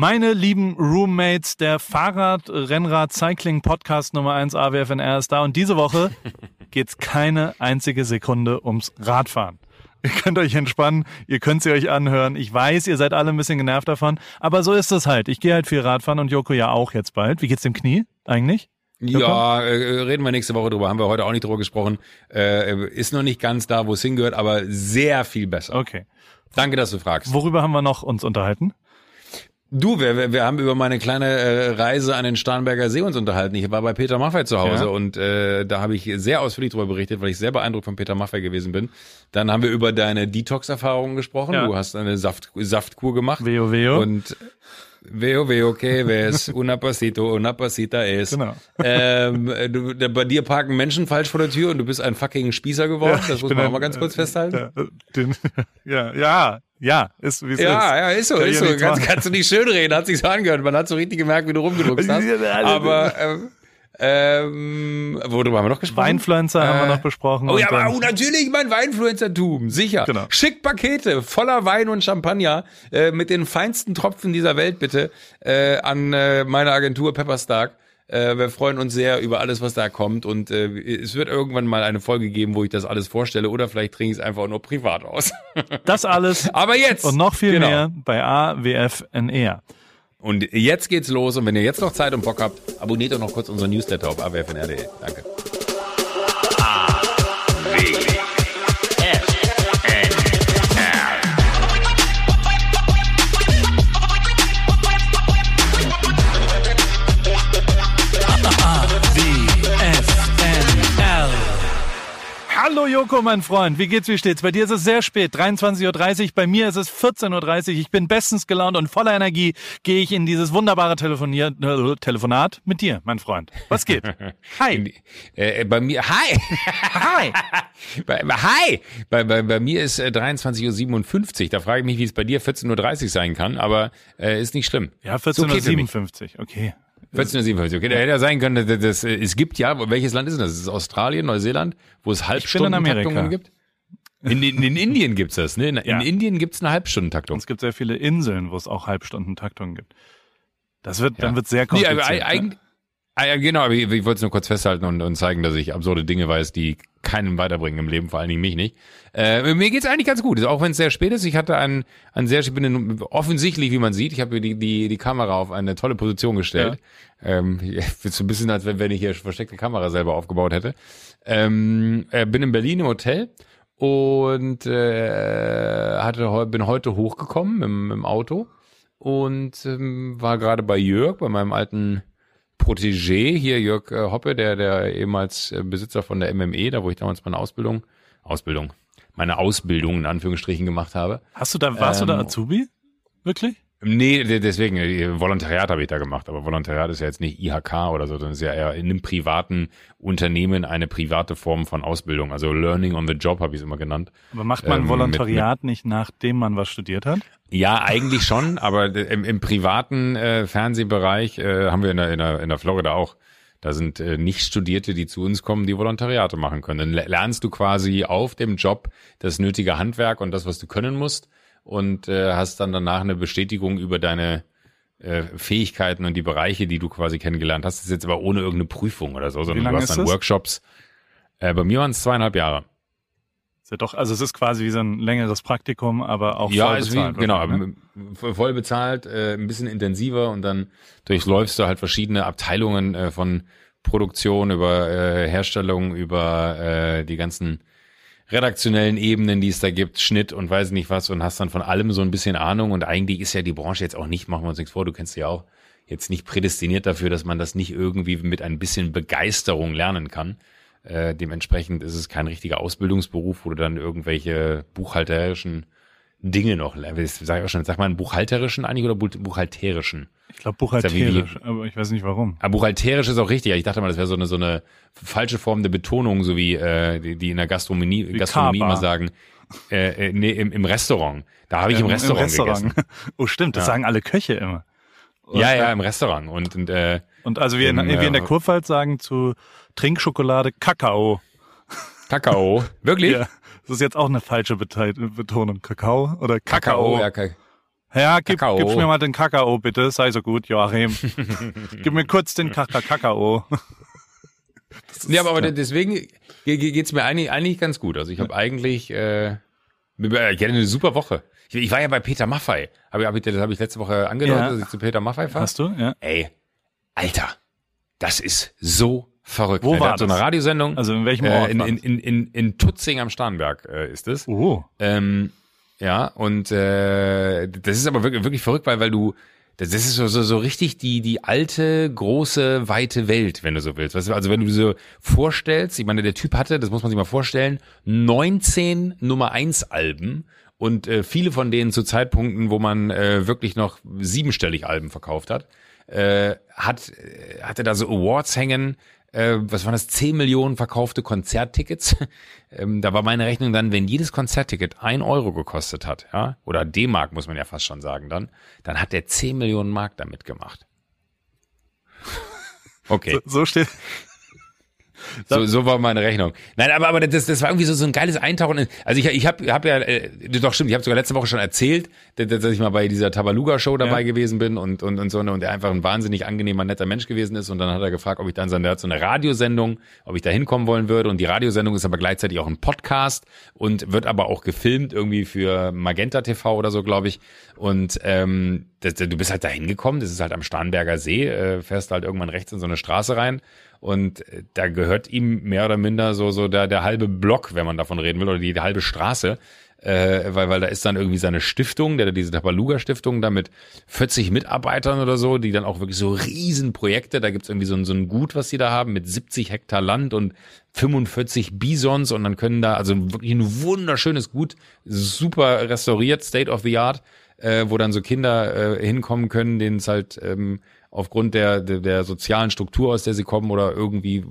Meine lieben Roommates, der Fahrrad, Rennrad, Cycling Podcast Nummer 1 AWFNR ist da und diese Woche geht's keine einzige Sekunde ums Radfahren. Ihr könnt euch entspannen, ihr könnt sie euch anhören. Ich weiß, ihr seid alle ein bisschen genervt davon, aber so ist es halt. Ich gehe halt viel Radfahren und Joko ja auch jetzt bald. Wie geht's dem Knie eigentlich? Ja, äh, reden wir nächste Woche drüber. Haben wir heute auch nicht drüber gesprochen. Äh, ist noch nicht ganz da, wo es hingehört, aber sehr viel besser. Okay. Danke, dass du fragst. Worüber haben wir noch uns unterhalten? Du, wir, wir haben über meine kleine äh, Reise an den Starnberger See uns unterhalten. Ich war bei Peter Maffay zu Hause Ja. und äh, da habe ich sehr ausführlich darüber berichtet, weil ich sehr beeindruckt von Peter Maffay gewesen bin. Dann haben wir über deine Detox-Erfahrungen gesprochen. Ja. Du hast eine Saft, Saftkur gemacht. Veo Veo. Und Veo, veo, que ves, una pasito, una pasita es. Genau. Ähm, du, bei dir parken Menschen falsch vor der Tür und du bist ein fucking Spießer geworden. das Ich muss man auch ein- mal ganz kurz festhalten. Ja, äh, den, ja, ja, ja, ist wie es ist. Ja, ja, ist so, Kann ist ja so. Kannst, kannst du nicht schönreden, hat sich so angehört. Man hat so richtig gemerkt, wie du rumgedruckst hast. Aber, ähm, ähm, worüber haben wir noch gesprochen? Weinfluencer haben wir Äh, noch besprochen. Oh ja, aber oh, natürlich mein Weinfluencertum, sicher. Genau. Schickt Pakete voller Wein und Champagner äh, mit den feinsten Tropfen dieser Welt bitte äh, an äh, meine Agentur Pepper Stark. Äh, wir freuen uns sehr über alles, was da kommt und äh, es wird irgendwann mal eine Folge geben, wo ich das alles vorstelle oder vielleicht trinke ich es einfach nur privat aus. das alles aber jetzt und noch viel genau. mehr bei AWFNR. Und jetzt geht's los und wenn ihr jetzt noch Zeit und Bock habt, abonniert doch noch kurz unseren Newsletter auf awfnr.de. Danke. Hallo Joko, mein Freund. Wie geht's, wie steht's? Bei dir ist es sehr spät, 23.30 Uhr. Bei mir ist es 14.30 Uhr. Ich bin bestens gelaunt und voller Energie gehe ich in dieses wunderbare Telefonier äh, Telefonat mit dir, mein Freund. Was geht? Hi. Äh, bei mir, hi! Hi. bei, hi! Bei, bei, bei mir ist äh, 23.57 Uhr. Da frage ich mich, wie es bei dir 14.30 Uhr sein kann, aber äh, ist nicht schlimm. Ja, Ist okay für mich. 14.57 Uhr. Okay. 14.57 Okay, da hätte ja sein können, dass, äh, es gibt ja, welches Land ist denn das? Ist es Australien, Neuseeland, wo es Halbstundentaktungen Amerika. gibt? In, in, in Indien gibt's das, ne? In, Ja. in Indien gibt's eine Und Halbstundentaktung. es gibt sehr viele Inseln, wo es auch Halbstundentaktungen gibt. Das wird, dann Ja. wird sehr Nee, kompliziert. aber ne? Ah, ja, genau, aber ich, ich wollte es nur kurz festhalten und, und zeigen, dass ich absurde Dinge weiß, die keinen weiterbringen im Leben, vor allen Dingen mich nicht. Äh, mir geht's eigentlich ganz gut, auch wenn es sehr spät ist. Ich hatte einen, einen sehr, ich bin in, offensichtlich, wie man sieht, ich habe mir die, die, die Kamera auf eine tolle Position gestellt. Ähm, wird so ein bisschen, als wenn, wenn ich hier versteckte Kamera selber aufgebaut hätte. Ähm, äh, bin in Berlin im Hotel und äh, hatte, bin heute hochgekommen im, im Auto und ähm, war gerade bei Jörg, bei meinem alten Protégé, hier Jörg äh, Hoppe, der, der ehemals äh, Besitzer von der MME, da wo ich damals meine Ausbildung, Ausbildung, meine Ausbildung in Anführungsstrichen gemacht habe. Hast du da, warst du da Ähm, Azubi? Wirklich? Nee, de- deswegen, äh, Volontariat habe ich da gemacht, aber Volontariat ist ja jetzt nicht IHK oder so, sondern ist ja eher in einem privaten Unternehmen eine private Form von Ausbildung. Also Learning on the Job habe ich es immer genannt. Aber macht man ähm, Volontariat nicht, nachdem man was studiert hat? Ja, eigentlich schon, aber im, im privaten äh, Fernsehbereich äh, haben wir in der, in, der, in der Florida auch. Da sind äh, Nicht-Studierte, die zu uns kommen, die Volontariate machen können. Dann le- lernst du quasi auf dem Job das nötige Handwerk und das, was du können musst und äh, hast dann danach eine Bestätigung über deine äh, Fähigkeiten und die Bereiche, die du quasi kennengelernt hast. Das ist jetzt aber ohne irgendeine Prüfung oder so, sondern du hast dann das? Workshops. Äh, bei mir waren es zweieinhalb Jahre. Ist ja doch, also es ist quasi wie so ein längeres Praktikum, aber auch ja, voll ist wie, bezahlt. genau, ne? voll bezahlt, äh, ein bisschen intensiver und dann durchläufst du halt verschiedene Abteilungen äh, von Produktion über äh, Herstellung, über äh, die ganzen redaktionellen Ebenen, die es da gibt, Schnitt und weiß nicht was und hast dann von allem so ein bisschen Ahnung und eigentlich ist ja die Branche jetzt auch nicht, machen wir uns nichts vor, du kennst sie ja auch, jetzt nicht prädestiniert dafür, dass man das nicht irgendwie mit ein bisschen Begeisterung lernen kann. Äh, dementsprechend ist es kein richtiger Ausbildungsberuf, wo du dann irgendwelche buchhalterischen Dinge noch. Sag ich auch schon, sag mal einen buchhalterischen eigentlich oder buch- buchhalterischen? Ich glaube ja wie- buchhalterisch, aber ich weiß nicht warum. Aber buchhalterisch ist auch richtig. Ich dachte mal, das wäre so eine so eine falsche Form der Betonung, so wie äh, die, die in der Gastronomie, Gastronomie immer sagen. Äh, äh, nee, im, im Restaurant. Da habe ich im, Restaurant, gegessen. Oh stimmt, das sagen alle Köche immer. Ja, ja, im Restaurant. Und, und äh, Und also wir, in, Im, wir in der äh, Kurpfalz sagen zu Trinkschokolade Kakao. Kakao. Wirklich? Ja, das ist jetzt auch eine falsche Betonung. Kakao oder Kakao? Kakao. Ja, Ka Ja, gib, Kakao. gib mir mal den Kakao, bitte. Sei so gut, Joachim. gib mir kurz den Kaka Kakao. Ja, aber, aber deswegen ge- ge- geht's mir eigentlich, eigentlich ganz gut. Also ich habe eigentlich, äh, ich hatte eine super Woche. Ich, ich war ja bei Peter Maffei. Hab, ich- hab ich, das habe ich letzte Woche angedeutet, Ja. dass ich zu Peter Maffei fahre. Hast du? Ja. Ey, Alter, das ist so verrückt. Wo Der war hat so eine das? Radiosendung. Also in welchem äh, Ort? in, war in, das? in, in, in Tutzing am Starnberg äh, ist es. oh. Ähm, ja, und äh, das ist aber wirklich, wirklich verrückt, weil, weil du, das ist so, so, so richtig die, die alte, große, weite Welt, wenn du so willst. Also wenn du dir so vorstellst, ich meine, der Typ hatte, das muss man sich mal vorstellen, 19 Nummer 1 Alben und äh, viele von denen zu Zeitpunkten, wo man äh, wirklich noch siebenstellig Alben verkauft hat, äh, hat, äh, hatte da so Awards hängen, äh, was waren das, 10 Millionen verkaufte Konzerttickets. ähm, da war meine Rechnung dann, wenn jedes Konzertticket ein Euro gekostet hat, ja, oder D-Mark muss man ja fast schon sagen dann, dann hat der 10 Millionen Mark damit gemacht. Okay. So, so steht. So, so war meine Rechnung. Nein, aber, aber das, das war irgendwie so, so ein geiles Eintauchen. In, also ich, ich habe hab ja, äh, doch stimmt, ich habe sogar letzte Woche schon erzählt, dass, dass ich mal bei dieser Tabaluga-Show dabei Ja. gewesen bin und, und, und so und er einfach ein wahnsinnig angenehmer, netter Mensch gewesen ist. Und dann hat er gefragt, ob ich dann so, der hat so eine Radiosendung, ob ich da hinkommen wollen würde. Und die Radiosendung ist aber gleichzeitig auch ein Podcast und wird aber auch gefilmt irgendwie für Magenta TV oder so, glaube ich. Und ähm, das, du bist halt da hingekommen, das ist halt am Starnberger See, äh, fährst halt irgendwann rechts in so eine Straße rein und äh, da gehört ihm mehr oder minder so so der, der halbe Block, wenn man davon reden will, oder die, die halbe Straße, äh, weil, weil da ist dann irgendwie seine Stiftung, der diese Tabaluga-Stiftung, da mit 40 Mitarbeitern oder so, die dann auch wirklich so Riesenprojekte, da gibt's irgendwie so ein, so ein Gut, was die da haben, mit 70 Hektar Land und 45 Bisons und dann können da, also wirklich ein wunderschönes Gut, super restauriert, State of the Art, äh, wo dann so Kinder äh, hinkommen können, denen es halt ähm, aufgrund der, der, der sozialen Struktur, aus der sie kommen oder irgendwie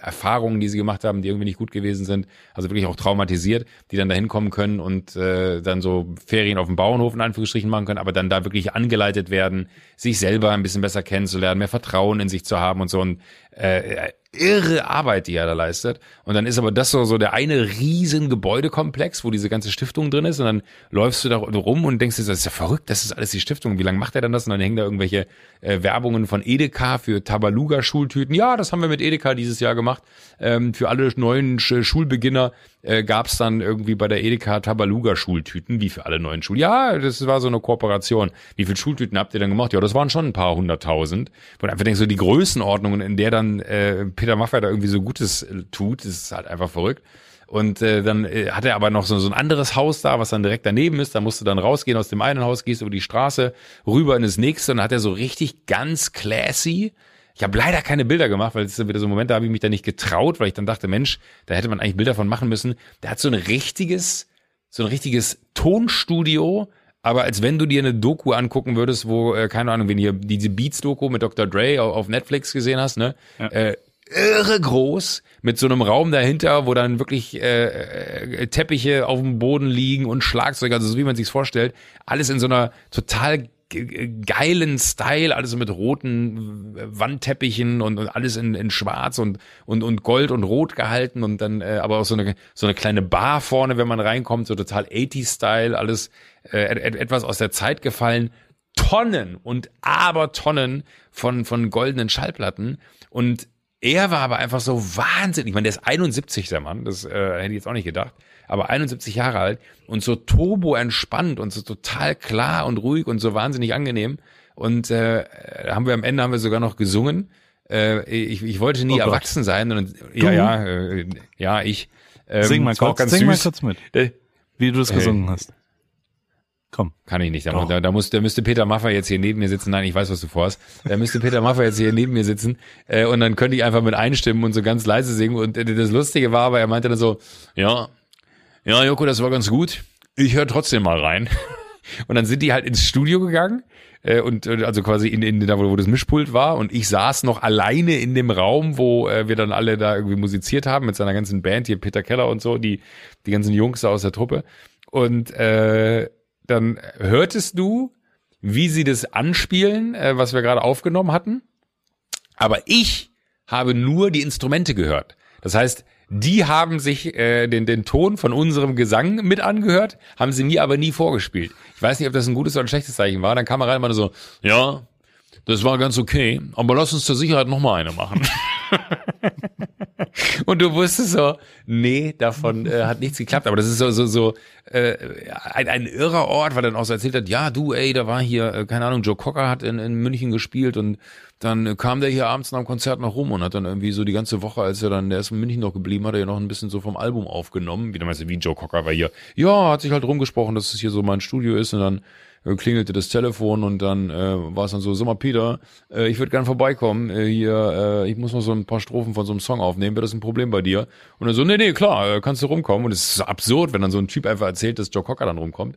Erfahrungen, die sie gemacht haben, die irgendwie nicht gut gewesen sind, also wirklich auch traumatisiert, die dann da hinkommen können und äh, dann so Ferien auf dem Bauernhof in Anführungsstrichen machen können, aber dann da wirklich angeleitet werden, sich selber ein bisschen besser kennenzulernen, mehr Vertrauen in sich zu haben und so. Und äh, irre Arbeit, die er da leistet. Und dann ist aber das so, so der eine riesen Gebäudekomplex, wo diese ganze Stiftung drin ist. Und dann läufst du da rum und denkst dir, das ist ja verrückt, das ist alles die Stiftung. Wie lange macht er denn das? Und dann hängen da irgendwelche äh, Werbungen von Edeka für Tabaluga-Schultüten. Ja, das haben wir mit Edeka dieses Jahr gemacht. Ähm, für alle neuen Sch Schulbeginner äh, gab es dann irgendwie bei der Edeka Tabaluga-Schultüten, wie für alle neuen Schulen. Ja, das war so eine Kooperation. Wie viele Schultüten habt ihr denn gemacht? Ja, das waren schon ein paar hunderttausend. Du einfach denkst, so die Größenordnungen, in der dann äh, Peter Maffay da irgendwie so Gutes äh, tut, ist halt einfach verrückt. Und äh, dann äh, hat er aber noch so, so ein anderes Haus da, was dann direkt daneben ist. Da musst du dann rausgehen aus dem einen Haus, gehst über die Straße, rüber in das nächste und dann hat er so richtig ganz classy. Ich habe leider keine Bilder gemacht, weil es ist wieder so ein Moment, da habe ich mich da nicht getraut, weil ich dann dachte, Mensch, da hätte man eigentlich Bilder von machen müssen. Der hat so ein richtiges, so ein richtiges Tonstudio, aber als wenn du dir eine Doku angucken würdest, wo, äh, keine Ahnung, wenn ihr diese Beats-Doku mit Dr. Dre auf, Netflix gesehen hast, ne? Ja. Äh, irre groß, mit so einem Raum dahinter, wo dann wirklich äh, äh, Teppiche auf dem Boden liegen und Schlagzeug, also so wie man sich's vorstellt, alles in so einer total geilen Style, alles mit roten Wandteppichen und, und alles in, in schwarz und, und, und gold und rot gehalten und dann äh, aber auch so eine, so eine kleine Bar vorne, wenn man reinkommt, so total 80-Style, alles äh, et, etwas aus der Zeit gefallen. Tonnen und Abertonnen von, von goldenen Schallplatten und er war aber einfach so wahnsinnig. Ich meine, der ist 71, der Mann. Das äh, hätte ich jetzt auch nicht gedacht. Aber 71 Jahre alt und so turbo entspannt und so total klar und ruhig und so wahnsinnig angenehm. Und äh, haben wir am Ende haben wir sogar noch gesungen. Äh, ich, ich wollte nie Oh erwachsen sein. Und, ja, ja, äh, ja, ich. Ähm, Sing mal kurz, sing mal süß. kurz mit, Äh, wie du das gesungen hast. Komm. Kann ich nicht. Da, da, da, muss, da müsste Peter Maffay jetzt hier neben mir sitzen. Nein, ich weiß, was du vorhast. Da müsste Peter Maffay jetzt hier neben mir sitzen. Äh, und dann könnte ich einfach mit einstimmen und so ganz leise singen. Und äh, das Lustige war aber, er meinte dann so, ja, ja, Joko, das war ganz gut. Ich höre trotzdem mal rein. Und dann sind die halt ins Studio gegangen. Äh, und äh, also quasi in, in da, wo, wo das Mischpult war. Und ich saß noch alleine in dem Raum, wo äh, wir dann alle da irgendwie musiziert haben mit seiner ganzen Band, hier Peter Keller und so, die, die ganzen Jungs da aus der Truppe. Und äh, dann hörtest du, wie sie das anspielen, äh, was wir gerade aufgenommen hatten. Aber ich habe nur die Instrumente gehört. Das heißt, Die haben sich äh, den, den Ton von unserem Gesang mit angehört, haben sie mir aber nie vorgespielt. Ich weiß nicht, ob das ein gutes oder ein schlechtes Zeichen war. Dann kam er rein und meinte so, ja, das war ganz okay, aber lass uns zur Sicherheit noch mal eine machen. Und du wusstest so, nee, davon äh, hat nichts geklappt. Aber das ist so, so, so äh, ein, ein irrer Ort, weil dann auch so erzählt hat, ja, du, ey, da war hier, äh, keine Ahnung, Joe Cocker hat in, in München gespielt und dann kam der hier abends nach dem Konzert noch rum und hat dann irgendwie so die ganze Woche, als er dann, der ist in München noch geblieben, hat er ja noch ein bisschen so vom Album aufgenommen. Wie, du, wie Joe Cocker war hier, ja, hat sich halt rumgesprochen, dass es hier so mein Studio ist und dann klingelte das Telefon und dann äh, war es dann so, sag mal Peter, äh, ich würde gern vorbeikommen, äh, hier, äh, ich muss noch so ein paar Strophen von so einem Song aufnehmen, wäre das ein Problem bei dir? Und er so, nee, nee, klar, äh, kannst du rumkommen. Und es ist absurd, wenn dann so ein Typ einfach erzählt, dass Joe Cocker dann rumkommt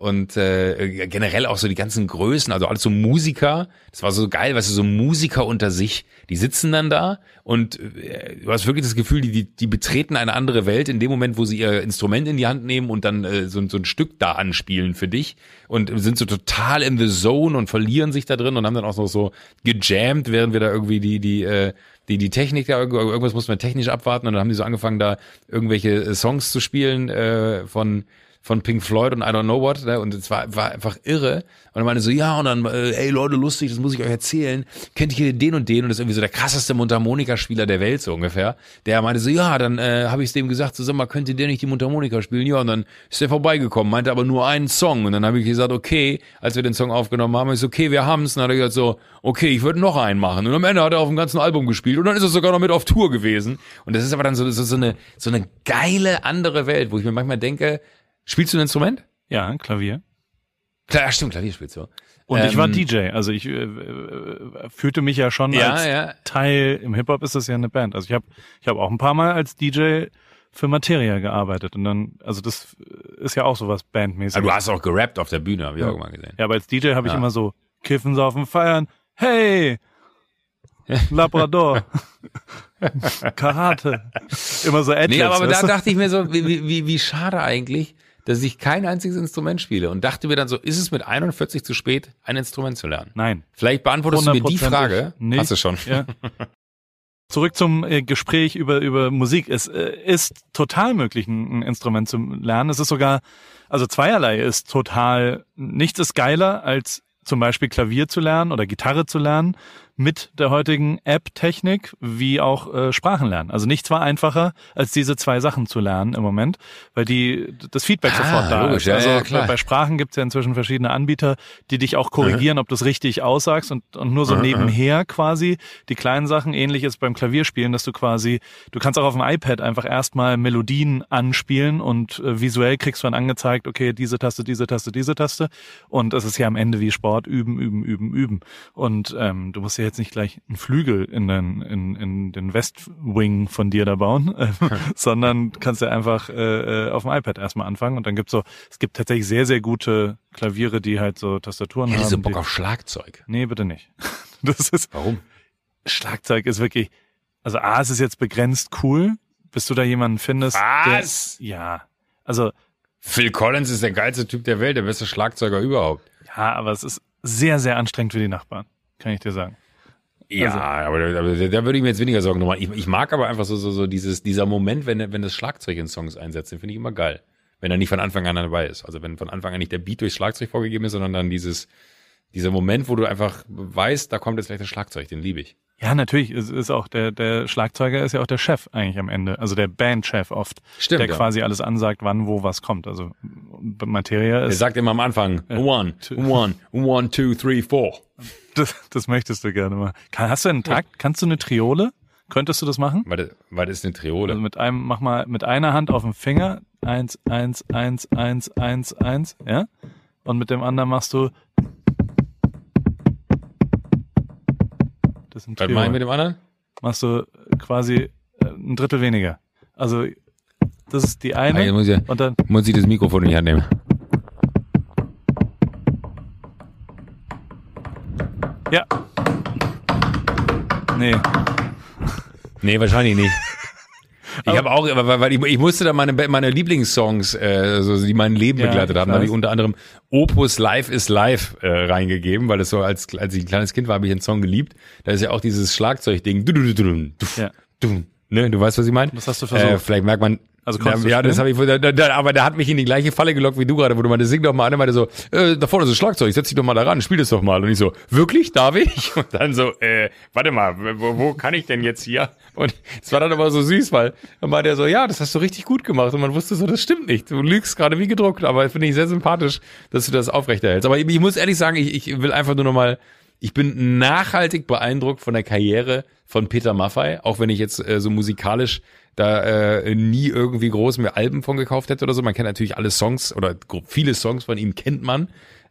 und äh, generell auch so die ganzen Größen, also alles so Musiker, das war so geil, weißt du, so Musiker unter sich, die sitzen dann da und äh, du hast wirklich das Gefühl, die, die, die betreten eine andere Welt in dem Moment, wo sie ihr Instrument in die Hand nehmen und dann äh, so, so ein Stück da anspielen für dich und sind so total in the zone und verlieren sich da drin und haben dann auch noch so gejammt, während wir da irgendwie die, die, äh, die, die Technik da, irgendwas mussten wir technisch abwarten und dann haben die so angefangen, da irgendwelche Songs zu spielen äh, von von Pink Floyd und I don't know what, ne? und es war, war einfach irre. Und dann meinte so, ja, und dann, äh, ey Leute, lustig, das muss ich euch erzählen. Kennt ihr den und den? Und das ist irgendwie so der krasseste Mundharmonika-Spieler der Welt, so ungefähr. Der meinte so, ja, dann äh, habe ich es dem gesagt, so, sag mal, könnt ihr der nicht die Mundharmonika spielen? Ja, und dann ist der vorbeigekommen, meinte aber nur einen Song. Und dann habe ich gesagt, okay, als wir den Song aufgenommen haben, ich so, okay, wir haben's. Und dann hat er gesagt so, okay, ich würde noch einen machen. Und am Ende hat er auf dem ganzen Album gespielt und dann ist er sogar noch mit auf Tour gewesen. Und das ist aber dann so, so, so eine so eine geile andere Welt, wo ich mir manchmal denke, Spielst du ein Instrument? Ja, Klavier. Klar, stimmt, Klavier spielst du. Und ähm, ich war ähm, DJ, also ich äh, äh, fühlte mich ja schon ja, als ja. Teil, im Hip-Hop ist das ja eine Band. Also ich habe ich hab auch ein paar Mal als DJ für Materia gearbeitet und dann, also das ist ja auch sowas bandmäßig. Aber du hast auch gerappt auf der Bühne, habe ich ja. auch mal gesehen. Ja, aber als DJ habe ich immer so Kiffen, Saufen, Feiern, hey, Labrador, Karate, immer so Adlibs, Nee, aber da dachte ich mir so, wie, wie, wie schade eigentlich, dass ich kein einziges Instrument spiele und dachte mir dann so, ist es mit 41 zu spät, ein Instrument zu lernen? Nein. Vielleicht beantwortest du mir die Frage. Nicht. Hast du schon. Ja. Zurück zum äh, Gespräch über, über Musik. Es äh, ist total möglich, ein, ein Instrument zu lernen. Es ist sogar, also zweierlei ist total, nichts ist geiler als zum Beispiel Klavier zu lernen oder Gitarre zu lernen mit der heutigen App-Technik wie auch äh, Sprachen lernen. Also nichts war einfacher, als diese zwei Sachen zu lernen im Moment, weil die das Feedback ah, sofort da logisch, ist. Also ja, ja, bei Sprachen gibt es ja inzwischen verschiedene Anbieter, die dich auch korrigieren, mhm. ob du es richtig aussagst und, und nur so mhm. nebenher quasi die kleinen Sachen, ähnlich ist beim Klavierspielen, dass du quasi, du kannst auch auf dem iPad einfach erstmal Melodien anspielen und äh, visuell kriegst du dann angezeigt, okay, diese Taste, diese Taste, diese Taste und es ist ja am Ende wie Sport, üben, üben, üben, üben. Und ähm, du musst ja jetzt nicht gleich einen Flügel in den, in, in den Westwing von dir da bauen, äh, sondern kannst ja einfach äh, äh, auf dem iPad erstmal anfangen und dann gibt's so, es gibt tatsächlich sehr, sehr gute Klaviere, die halt so Tastaturen Hätte haben. Hättest du Bock die, auf Schlagzeug? Nee, bitte nicht. Das ist, Warum? Schlagzeug ist wirklich, also A, es ist jetzt begrenzt cool, bis du da jemanden findest. Was? Der, ja, also Phil Collins ist der geilste Typ der Welt, der beste Schlagzeuger überhaupt. Ja, aber es ist sehr, sehr anstrengend für die Nachbarn, kann ich dir sagen. Ja, also, aber, aber da würde ich mir jetzt weniger Sorgen machen. Ich, ich mag aber einfach so, so, so dieses, dieser Moment, wenn, wenn das Schlagzeug in Songs einsetzt, den finde ich immer geil. Wenn er nicht von Anfang an dabei ist. Also wenn von Anfang an nicht der Beat durchs Schlagzeug vorgegeben ist, sondern dann dieses, dieser Moment, wo du einfach weißt, da kommt jetzt gleich das Schlagzeug, den liebe ich. Ja, natürlich. Es ist auch der, der Schlagzeuger ist ja auch der Chef eigentlich am Ende. Also der Bandchef oft. Stimmt. Der ja. quasi alles ansagt, wann, wo, was kommt. Also Materia ist. Er sagt immer am Anfang, one, one, one, two, three, four. Das, das möchtest du gerne mal. hast du einen Takt? Kannst du eine Triole? Könntest du das machen? Warte, was ist eine Triole? Also mit einem, mach mal mit einer Hand auf dem Finger. Eins, eins, eins, eins, eins, eins, ja? Und mit dem anderen machst du Das ist ein Was meinen mit dem anderen? Machst du quasi äh, ein Drittel weniger. Also das ist die eine. Also muss, ich, und dann muss ich das Mikrofon in die Hand nehmen. Ja. Nee. Nee, wahrscheinlich nicht. Ich habe auch, weil ich, ich musste da meine, meine Lieblingssongs, äh, so, die mein Leben ja, begleitet haben, da habe ich unter anderem Opus Live is Live äh, reingegeben, weil es so als, als ich ein kleines Kind war, habe ich den Song geliebt. Da ist ja auch dieses Schlagzeugding. Ja. Ne, du weißt, was ich meine? Was hast du versucht? Äh, vielleicht merkt man, also ja, ja das habe ich, da, da, aber der hat mich in die gleiche Falle gelockt wie du gerade, wo du meinte, sing doch mal an, meinte so, äh, da vorne ist ein Schlagzeug, setz dich doch mal da ran, spiel das doch mal. Und ich so, wirklich, darf ich? Und dann so, äh, warte mal, wo, wo kann ich denn jetzt hier? Und es war dann aber so süß, weil dann meinte er so, ja, das hast du richtig gut gemacht. Und man wusste so, das stimmt nicht. Du lügst gerade wie gedruckt, aber finde ich sehr sympathisch, dass du das aufrechterhältst. Aber ich, ich muss ehrlich sagen, ich, ich will einfach nur noch mal ich bin nachhaltig beeindruckt von der Karriere von Peter Maffei, auch wenn ich jetzt äh, so musikalisch da äh, nie irgendwie groß mehr Alben von gekauft hätte oder so. Man kennt natürlich alle Songs oder viele Songs von ihm kennt man.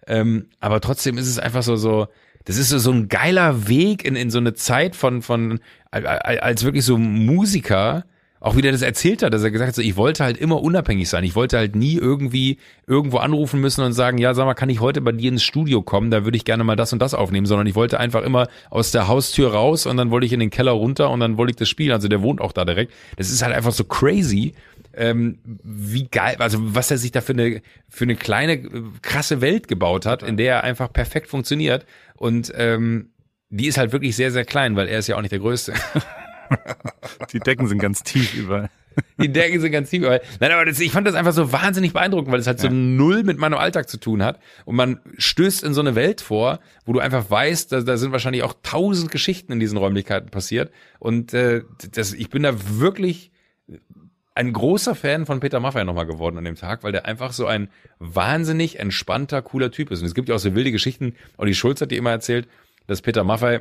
Ähm, aber trotzdem ist es einfach so, so, das ist so, so ein geiler Weg in, in so eine Zeit von, von, als wirklich so Musiker, auch wie der das erzählt hat, dass er gesagt hat, so, ich wollte halt immer unabhängig sein. Ich wollte halt nie irgendwie irgendwo anrufen müssen und sagen, ja, sag mal, kann ich heute bei dir ins Studio kommen? Da würde ich gerne mal das und das aufnehmen, sondern ich wollte einfach immer aus der Haustür raus und dann wollte ich in den Keller runter und dann wollte ich das spielen. Also der wohnt auch da direkt. Das ist halt einfach so crazy, ähm, wie geil, also was er sich da für eine, für eine kleine, krasse Welt gebaut hat, in der er einfach perfekt funktioniert. Und ähm, die ist halt wirklich sehr, sehr klein, weil er ist ja auch nicht der Größte. Die Decken sind ganz tief überall. Die Decken sind ganz tief überall. Nein, aber das, ich fand das einfach so wahnsinnig beeindruckend, weil es halt ja. so null mit meinem Alltag zu tun hat. Und man stößt in so eine Welt vor, wo du einfach weißt, da, da sind wahrscheinlich auch tausend Geschichten in diesen Räumlichkeiten passiert. Und äh, das, ich bin da wirklich ein großer Fan von Peter Maffay nochmal geworden an dem Tag, weil der einfach so ein wahnsinnig entspannter, cooler Typ ist. Und es gibt ja auch so wilde Geschichten, Olli Schulz hat die immer erzählt, dass Peter Maffay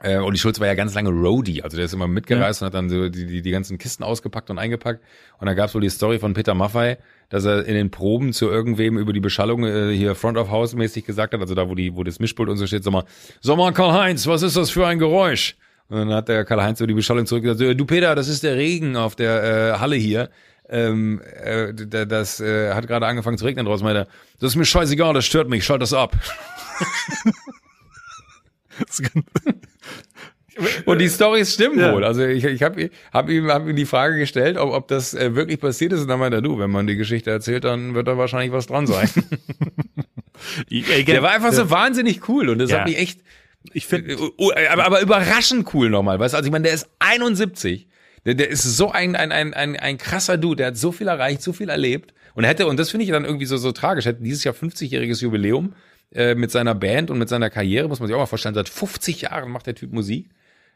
äh, Olli Schulz war ja ganz lange Roadie, also der ist immer mitgereist ja. und hat dann so die, die, die ganzen Kisten ausgepackt und eingepackt. Und da gab's wohl die Story von Peter Maffei, dass er in den Proben zu irgendwem über die Beschallung äh, hier Front of House mäßig gesagt hat, also da wo die, wo das Mischpult und so steht, sag mal, sag mal Karl-Heinz, was ist das für ein Geräusch? Und dann hat der Karl-Heinz über die Beschallung zurückgesagt, du Peter, das ist der Regen auf der äh, Halle hier. Ähm, äh, das äh, hat gerade angefangen zu regnen draußen, meinte das ist mir scheißegal, das stört mich, schalt das ab. Und die Stories stimmen ja. wohl. Also ich, ich habe hab ihm, hab ihm die Frage gestellt, ob, ob das äh, wirklich passiert ist. Und dann meinte er, du, wenn man die Geschichte erzählt, dann wird da wahrscheinlich was dran sein. der war einfach so wahnsinnig cool und das ja. hat mich echt, ich finde, äh, aber, aber überraschend cool nochmal. Weißt du, also ich meine, der ist 71. Der, der ist so ein, ein, ein, ein, ein krasser Dude, der hat so viel erreicht, so viel erlebt. Und er hätte, und das finde ich dann irgendwie so, so tragisch, hätte dieses Jahr 50-jähriges Jubiläum äh, mit seiner Band und mit seiner Karriere, muss man sich auch mal vorstellen, seit 50 Jahren macht der Typ Musik.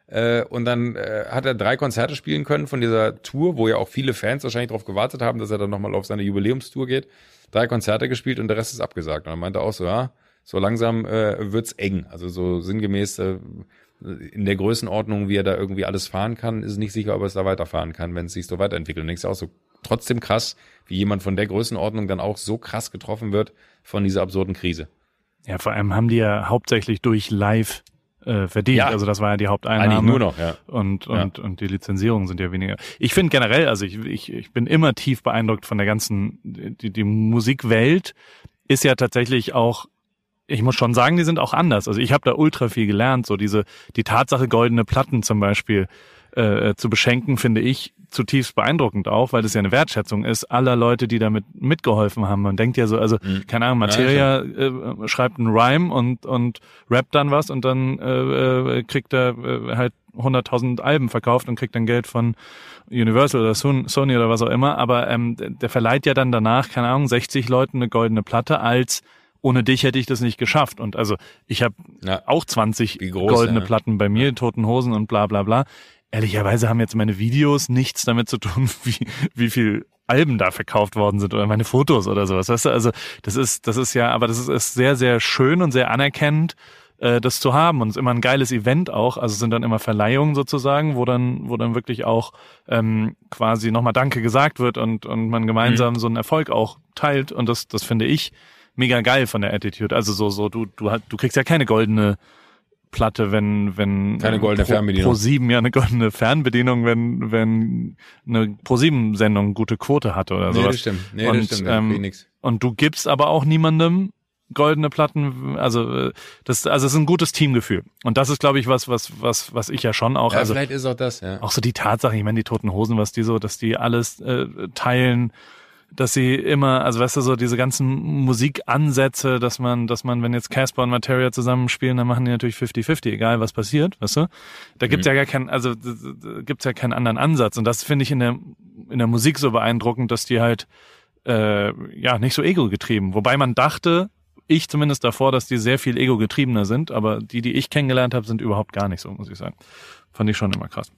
Äh, und dann äh, hat er drei Konzerte spielen können von dieser Tour, wo ja auch viele Fans wahrscheinlich darauf gewartet haben, dass er dann nochmal auf seine Jubiläumstour geht. Drei Konzerte gespielt und der Rest ist abgesagt. Und er meinte auch so, ja, so langsam äh, wird's eng. Also so sinngemäß äh, in der Größenordnung, wie er da irgendwie alles fahren kann, ist nicht sicher, ob er es da weiterfahren kann, wenn es sich so weiterentwickelt. Und ich auch so trotzdem krass, wie jemand von der Größenordnung dann auch so krass getroffen wird von dieser absurden Krise. Ja, vor allem haben die ja hauptsächlich durch Live äh, verdient. Ja. Also das war ja die Haupteinnahme. Eigentlich nur noch, ja. Und, und, ja. und die Lizenzierungen sind ja weniger. Ich finde generell, also ich, ich, ich bin immer tief beeindruckt von der ganzen, die, die Musikwelt ist ja tatsächlich auch ich muss schon sagen, die sind auch anders. Also ich habe da ultra viel gelernt. So diese die Tatsache goldene Platten zum Beispiel äh, zu beschenken, finde ich zutiefst beeindruckend auch, weil das ja eine Wertschätzung ist aller Leute, die damit mitgeholfen haben. Man denkt ja so, also mhm. keine Ahnung, Materia äh, schreibt einen Rhyme und und rappt dann was und dann äh, äh kriegt er äh, halt 100.000 Alben verkauft und kriegt dann Geld von Universal oder Sony oder was auch immer. Aber ähm, der verleiht ja dann danach, keine Ahnung, 60 Leuten eine goldene Platte als ohne dich hätte ich das nicht geschafft. Und also ich habe ja. auch 20 groß, goldene ja. Platten bei mir, Toten Hosen und bla bla bla ehrlicherweise haben jetzt meine Videos nichts damit zu tun, wie, wie viel Alben da verkauft worden sind oder meine Fotos oder sowas. Weißt du, also das ist, das ist ja, aber das ist, ist sehr, sehr schön und sehr anerkennend, äh, das zu haben. Und es ist immer ein geiles Event auch. Also es sind dann immer Verleihungen sozusagen, wo dann, wo dann wirklich auch ähm, quasi nochmal Danke gesagt wird und, und man gemeinsam mhm. so einen Erfolg auch teilt. Und das, das finde ich mega geil von der Attitude. Also so, so, du, du, du kriegst ja keine goldene Platte, wenn wenn keine goldene Pro, Fernbedienung. Pro 7 ja eine goldene Fernbedienung, wenn wenn eine Pro 7 Sendung gute Quote hatte oder sowas. Nee, das stimmt. Nee, und, das stimmt. Ähm, und du gibst aber auch niemandem goldene Platten, also äh, das also es ist ein gutes Teamgefühl und das ist glaube ich was was was was ich ja schon auch ja, also vielleicht ist auch das ja auch so die Tatsache ich meine die toten Hosen was die so dass die alles äh, teilen dass sie immer, also weißt du, so diese ganzen Musikansätze, dass man, dass man, wenn jetzt Casper und Materia zusammenspielen, dann machen die natürlich 50-50, egal was passiert, weißt du? Da gibt's mhm. ja gar keinen, also gibt's ja keinen anderen Ansatz. Und das finde ich in der, in der Musik so beeindruckend, dass die halt äh, ja nicht so ego-getrieben. Wobei man dachte, ich zumindest davor, dass die sehr viel ego-getriebener sind, aber die, die ich kennengelernt habe, sind überhaupt gar nicht so, muss ich sagen. Fand ich schon immer krass.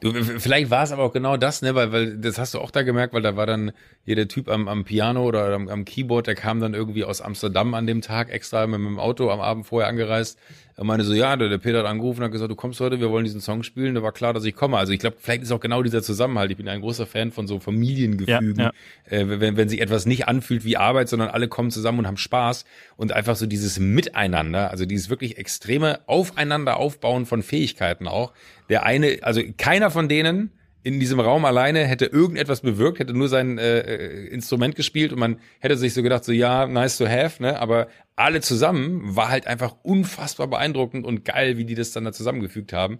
Du, vielleicht war es aber auch genau das, ne, weil, weil das hast du auch da gemerkt, weil da war dann hier der Typ am, am Piano oder am, am Keyboard, der kam dann irgendwie aus Amsterdam an dem Tag extra mit, mit dem Auto am Abend vorher angereist er meinte so, ja, der, der Peter hat angerufen und hat gesagt, du kommst heute, wir wollen diesen Song spielen. Da war klar, dass ich komme. Also ich glaube, vielleicht ist auch genau dieser Zusammenhalt. Ich bin ein großer Fan von so Familiengefügen. Ja, ja. Äh, wenn, wenn sich etwas nicht anfühlt wie Arbeit, sondern alle kommen zusammen und haben Spaß und einfach so dieses Miteinander, also dieses wirklich extreme Aufeinander aufbauen von Fähigkeiten auch. Der eine, also keiner von denen in diesem Raum alleine hätte irgendetwas bewirkt, hätte nur sein äh, äh, Instrument gespielt und man hätte sich so gedacht, so ja, nice to have, ne? Aber alle zusammen war halt einfach unfassbar beeindruckend und geil, wie die das dann da zusammengefügt haben.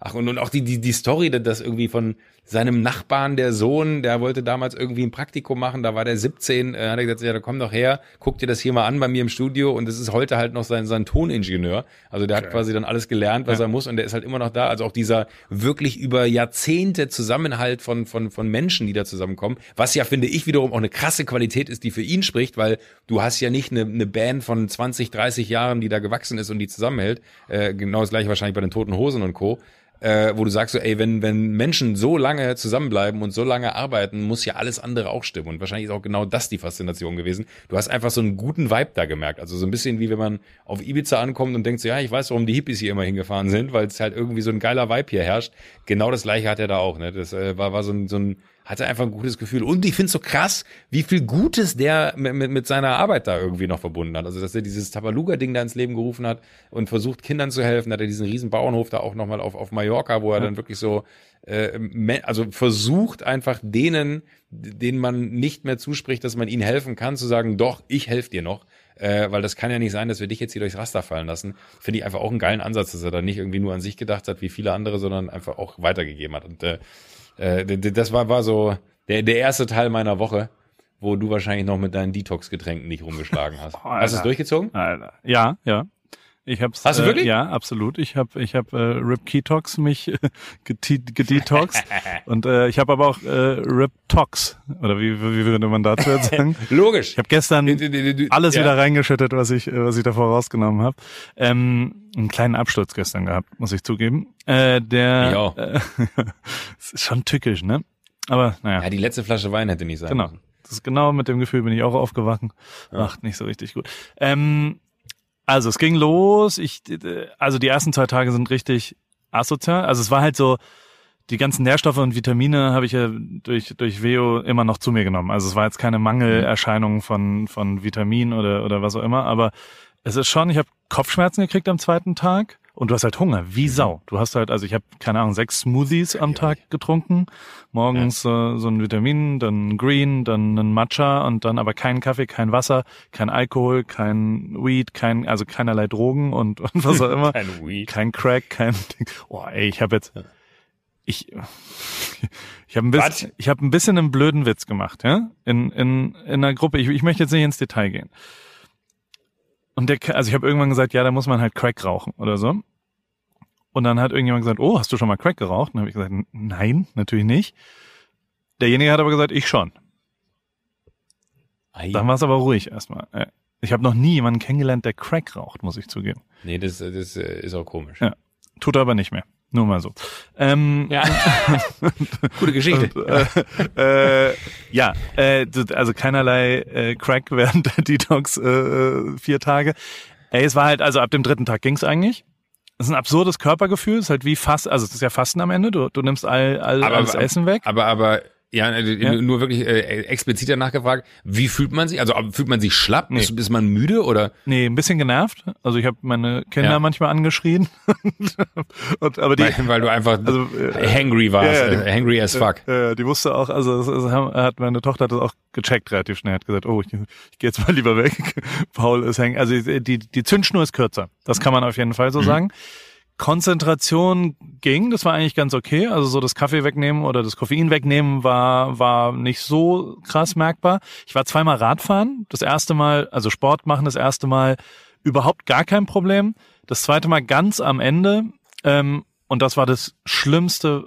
Ach, und, und auch die, die, die Story, dass irgendwie von seinem Nachbarn, der Sohn, der wollte damals irgendwie ein Praktikum machen, da war der 17, äh, hat er gesagt, ja, da komm doch her, guck dir das hier mal an bei mir im Studio und das ist heute halt noch sein, sein Toningenieur. Also der okay. hat quasi dann alles gelernt, was ja. er muss und der ist halt immer noch da. Also auch dieser wirklich über Jahrzehnte Zusammenhalt von, von, von Menschen, die da zusammenkommen, was ja, finde ich, wiederum auch eine krasse Qualität ist, die für ihn spricht, weil du hast ja nicht eine, eine Band von 20, 30 Jahren, die da gewachsen ist und die zusammenhält. Äh, genau das gleiche wahrscheinlich bei den Toten Hosen und Co äh, wo du sagst so, ey, wenn, wenn Menschen so lange zusammenbleiben und so lange arbeiten, muss ja alles andere auch stimmen. Und wahrscheinlich ist auch genau das die Faszination gewesen. Du hast einfach so einen guten Vibe da gemerkt. Also so ein bisschen wie wenn man auf Ibiza ankommt und denkt so, ja, ich weiß, warum die Hippies hier immer hingefahren sind, weil es halt irgendwie so ein geiler Vibe hier herrscht. Genau das gleiche hat er da auch, ne? Das äh, war, war so ein, so ein hatte einfach ein gutes Gefühl. Und ich finde so krass, wie viel Gutes der mit, mit, mit seiner Arbeit da irgendwie noch verbunden hat. Also, dass er dieses Tabaluga-Ding da ins Leben gerufen hat und versucht, Kindern zu helfen. Hat er diesen riesen Bauernhof da auch nochmal auf, auf Mallorca, wo er ja. dann wirklich so, äh, also versucht einfach denen, denen man nicht mehr zuspricht, dass man ihnen helfen kann, zu sagen, doch, ich helfe dir noch. Äh, weil das kann ja nicht sein, dass wir dich jetzt hier durchs Raster fallen lassen. Finde ich einfach auch einen geilen Ansatz, dass er da nicht irgendwie nur an sich gedacht hat, wie viele andere, sondern einfach auch weitergegeben hat. Und äh, äh, das war, war so der, der erste Teil meiner Woche, wo du wahrscheinlich noch mit deinen Detox-Getränken nicht rumgeschlagen hast. Oh, hast du es durchgezogen? Alter. Ja, ja. Ich hab's, Hast du wirklich? Äh, ja, absolut. Ich habe ich hab, äh, Rip Ketox mich äh, gedetoxt und äh, ich habe aber auch äh, Rip Tox oder wie, wie würde man dazu jetzt sagen? Logisch. Ich habe gestern alles ja. wieder reingeschüttet, was ich äh, was ich davor rausgenommen habe. Ähm, einen kleinen Absturz gestern gehabt, muss ich zugeben. Äh, der ich auch. Äh, ist schon tückisch, ne? Aber naja. Ja, die letzte Flasche Wein hätte nicht sein Genau. Das ist genau mit dem Gefühl bin ich auch aufgewachen. Ja. Macht nicht so richtig gut. Ähm, also es ging los. Ich, also die ersten zwei Tage sind richtig asozial. Also es war halt so, die ganzen Nährstoffe und Vitamine habe ich ja durch, durch Veo immer noch zu mir genommen. Also es war jetzt keine Mangelerscheinung von, von Vitamin oder, oder was auch immer, aber es ist schon, ich habe Kopfschmerzen gekriegt am zweiten Tag und du hast halt Hunger, wie mhm. Sau. Du hast halt, also ich habe, keine Ahnung, sechs Smoothies am Tag getrunken. Morgens ja. äh, so ein Vitamin, dann Green, dann ein Matcha und dann aber kein Kaffee, kein Wasser, kein Alkohol, kein Weed, kein, also keinerlei Drogen und, und was auch immer. kein Weed. Kein Crack, kein Ding. Oh, ey, ich habe jetzt, ich, ich habe ein bisschen, ich habe ein bisschen einen blöden Witz gemacht, ja, in in in einer Gruppe. Ich, ich möchte jetzt nicht ins Detail gehen. Und der, also ich habe irgendwann gesagt, ja, da muss man halt Crack rauchen oder so. Und dann hat irgendjemand gesagt, oh, hast du schon mal Crack geraucht? Und dann habe ich gesagt, nein, natürlich nicht. Derjenige hat aber gesagt, ich schon. Ei. Dann war es aber ruhig erstmal. Ich habe noch nie jemanden kennengelernt, der Crack raucht, muss ich zugeben. Nee, das, das äh, ist auch komisch. Ja. Tut er aber nicht mehr. Nur mal so. Ähm, ja. Gute Geschichte. Und, äh, äh, ja, äh, also keinerlei äh, Crack während der Detox äh, äh, vier Tage. Ey, es war halt, also ab dem dritten Tag ging's eigentlich. Das ist ein absurdes Körpergefühl, ist halt wie Fast, also es ist ja Fasten am Ende, du, du nimmst all, all aber, alles Essen weg. Aber, aber ja, äh, ja, nur wirklich äh, explizit danach gefragt, wie fühlt man sich? Also fühlt man sich schlapp? Nee. Ist, ist man müde oder? Nee, ein bisschen genervt. Also ich habe meine Kinder ja. manchmal angeschrien. und, aber die, weil, weil du einfach also, äh, hangry warst, ja, die, äh, hangry as fuck. Die wusste auch, also es, es hat meine Tochter hat das auch gecheckt relativ schnell, hat gesagt, oh, ich, ich gehe jetzt mal lieber weg. Paul ist hangry. Also die, die Zündschnur ist kürzer. Das kann man auf jeden Fall so mhm. sagen. Konzentration ging, das war eigentlich ganz okay. Also so das Kaffee wegnehmen oder das Koffein wegnehmen war, war nicht so krass merkbar. Ich war zweimal Radfahren. Das erste Mal, also Sport machen das erste Mal überhaupt gar kein Problem. Das zweite Mal ganz am Ende. Ähm, und das war das Schlimmste,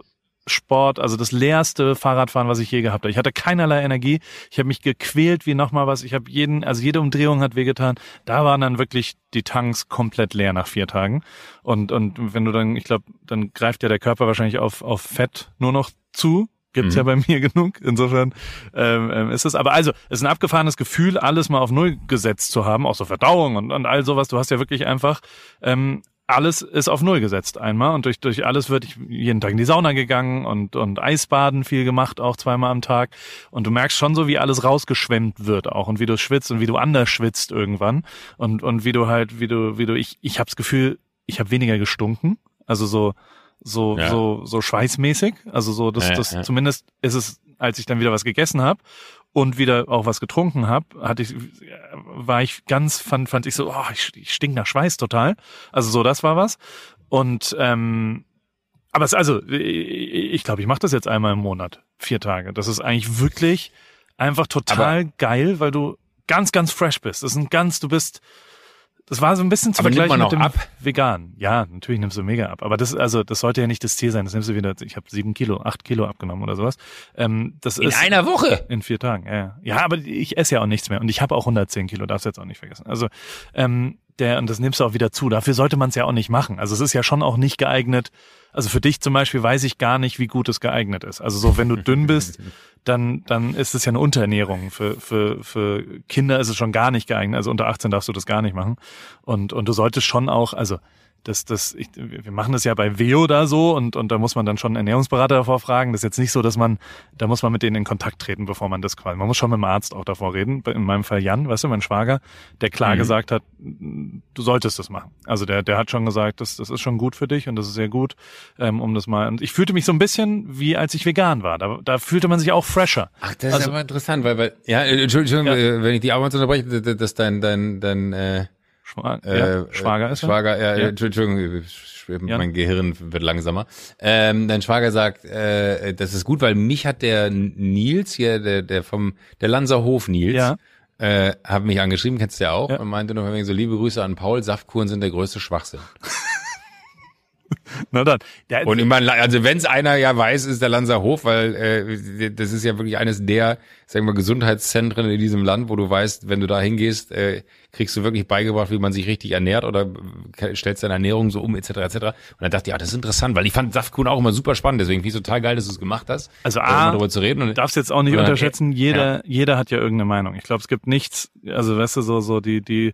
Sport, also das leerste Fahrradfahren, was ich je gehabt habe. Ich hatte keinerlei Energie. Ich habe mich gequält wie nochmal was. Ich habe jeden, also jede Umdrehung hat wehgetan. Da waren dann wirklich die Tanks komplett leer nach vier Tagen. Und und wenn du dann, ich glaube, dann greift ja der Körper wahrscheinlich auf auf Fett nur noch zu. Gibt's mhm. ja bei mir genug. Insofern ähm, ähm, ist es. Aber also, es ist ein abgefahrenes Gefühl, alles mal auf Null gesetzt zu haben, auch so Verdauung und, und all sowas. Du hast ja wirklich einfach ähm, alles ist auf Null gesetzt einmal und durch, durch alles wird ich jeden Tag in die Sauna gegangen und, und Eisbaden viel gemacht, auch zweimal am Tag. Und du merkst schon so, wie alles rausgeschwemmt wird auch und wie du schwitzt und wie du anders schwitzt irgendwann und, und wie du halt, wie du, wie du, ich, ich habe das Gefühl, ich habe weniger gestunken. Also so, so, ja. so, so schweißmäßig. Also so, das, ja, das ja. zumindest ist es, als ich dann wieder was gegessen habe und wieder auch was getrunken habe, hatte ich, war ich ganz, fand, fand ich so, oh, ich, ich stink nach Schweiß total. Also so, das war was. Und ähm, aber es, also, ich, glaube, ich mache das jetzt einmal im Monat, vier Tage. Das ist eigentlich wirklich einfach total aber geil, weil du ganz, ganz fresh bist. Das ist ein ganz, du bist das war so ein bisschen zu aber vergleichen mit dem ab? Vegan. Ja, natürlich nimmst du mega ab. Aber das, also, das sollte ja nicht das Ziel sein. Das nimmst du wieder, ich habe sieben Kilo, acht Kilo abgenommen oder sowas. Ähm, das in ist einer Woche? In vier Tagen, ja. Ja, aber ich esse ja auch nichts mehr. Und ich habe auch 110 Kilo, darfst du jetzt auch nicht vergessen. Also, ähm, der, und das nimmst du auch wieder zu. Dafür sollte man es ja auch nicht machen. Also es ist ja schon auch nicht geeignet. Also für dich zum Beispiel weiß ich gar nicht, wie gut es geeignet ist. Also so, wenn du dünn bist, dann, dann ist es ja eine Unterernährung. Für, für, für Kinder ist es schon gar nicht geeignet. Also unter 18 darfst du das gar nicht machen. Und, und du solltest schon auch, also das, das, ich, wir machen das ja bei Veo da so und, und da muss man dann schon einen Ernährungsberater davor fragen. Das ist jetzt nicht so, dass man, da muss man mit denen in Kontakt treten, bevor man das quasi. Man muss schon mit dem Arzt auch davor reden. In meinem Fall Jan, weißt du, mein Schwager, der klar mhm. gesagt hat, du solltest das machen. Also der, der hat schon gesagt, das, das ist schon gut für dich und das ist sehr gut, ähm, um das mal. Und ich fühlte mich so ein bisschen wie als ich vegan war. Da, da fühlte man sich auch fresher. Ach, das also, ist aber interessant, weil, weil ja, Entschuldigung, ja. Äh, wenn ich die Arbeit unterbreche, dass dein, dein, dein, äh, Schwa äh, ja, Schwager ist er? Schwager, ja, ja. Entschuldigung, mein Gehirn wird langsamer. Ähm, dein Schwager sagt, äh, das ist gut, weil mich hat der Nils hier, der, der vom, der Lanserhof Nils, ja. äh, hat mich angeschrieben, kennst du ja auch, und meinte noch so, liebe Grüße an Paul, Saftkuren sind der größte Schwachsinn. Na dann. Der, und ich meine, also wenn es einer ja weiß, ist der Lanzerhof, weil äh, das ist ja wirklich eines der, sagen wir, Gesundheitszentren in diesem Land, wo du weißt, wenn du da hingehst, äh, kriegst du wirklich beigebracht, wie man sich richtig ernährt oder stellst deine Ernährung so um, etc. etc. Und dann dachte ich, ja, das ist interessant, weil ich fand Saftkuchen auch immer super spannend, deswegen finde ich total geil, dass du es gemacht hast. Also A, darüber zu reden. Und, darfst jetzt auch nicht unterschätzen, jeder, ja. jeder hat ja irgendeine Meinung. Ich glaube, es gibt nichts, also weißt du, so, so die, die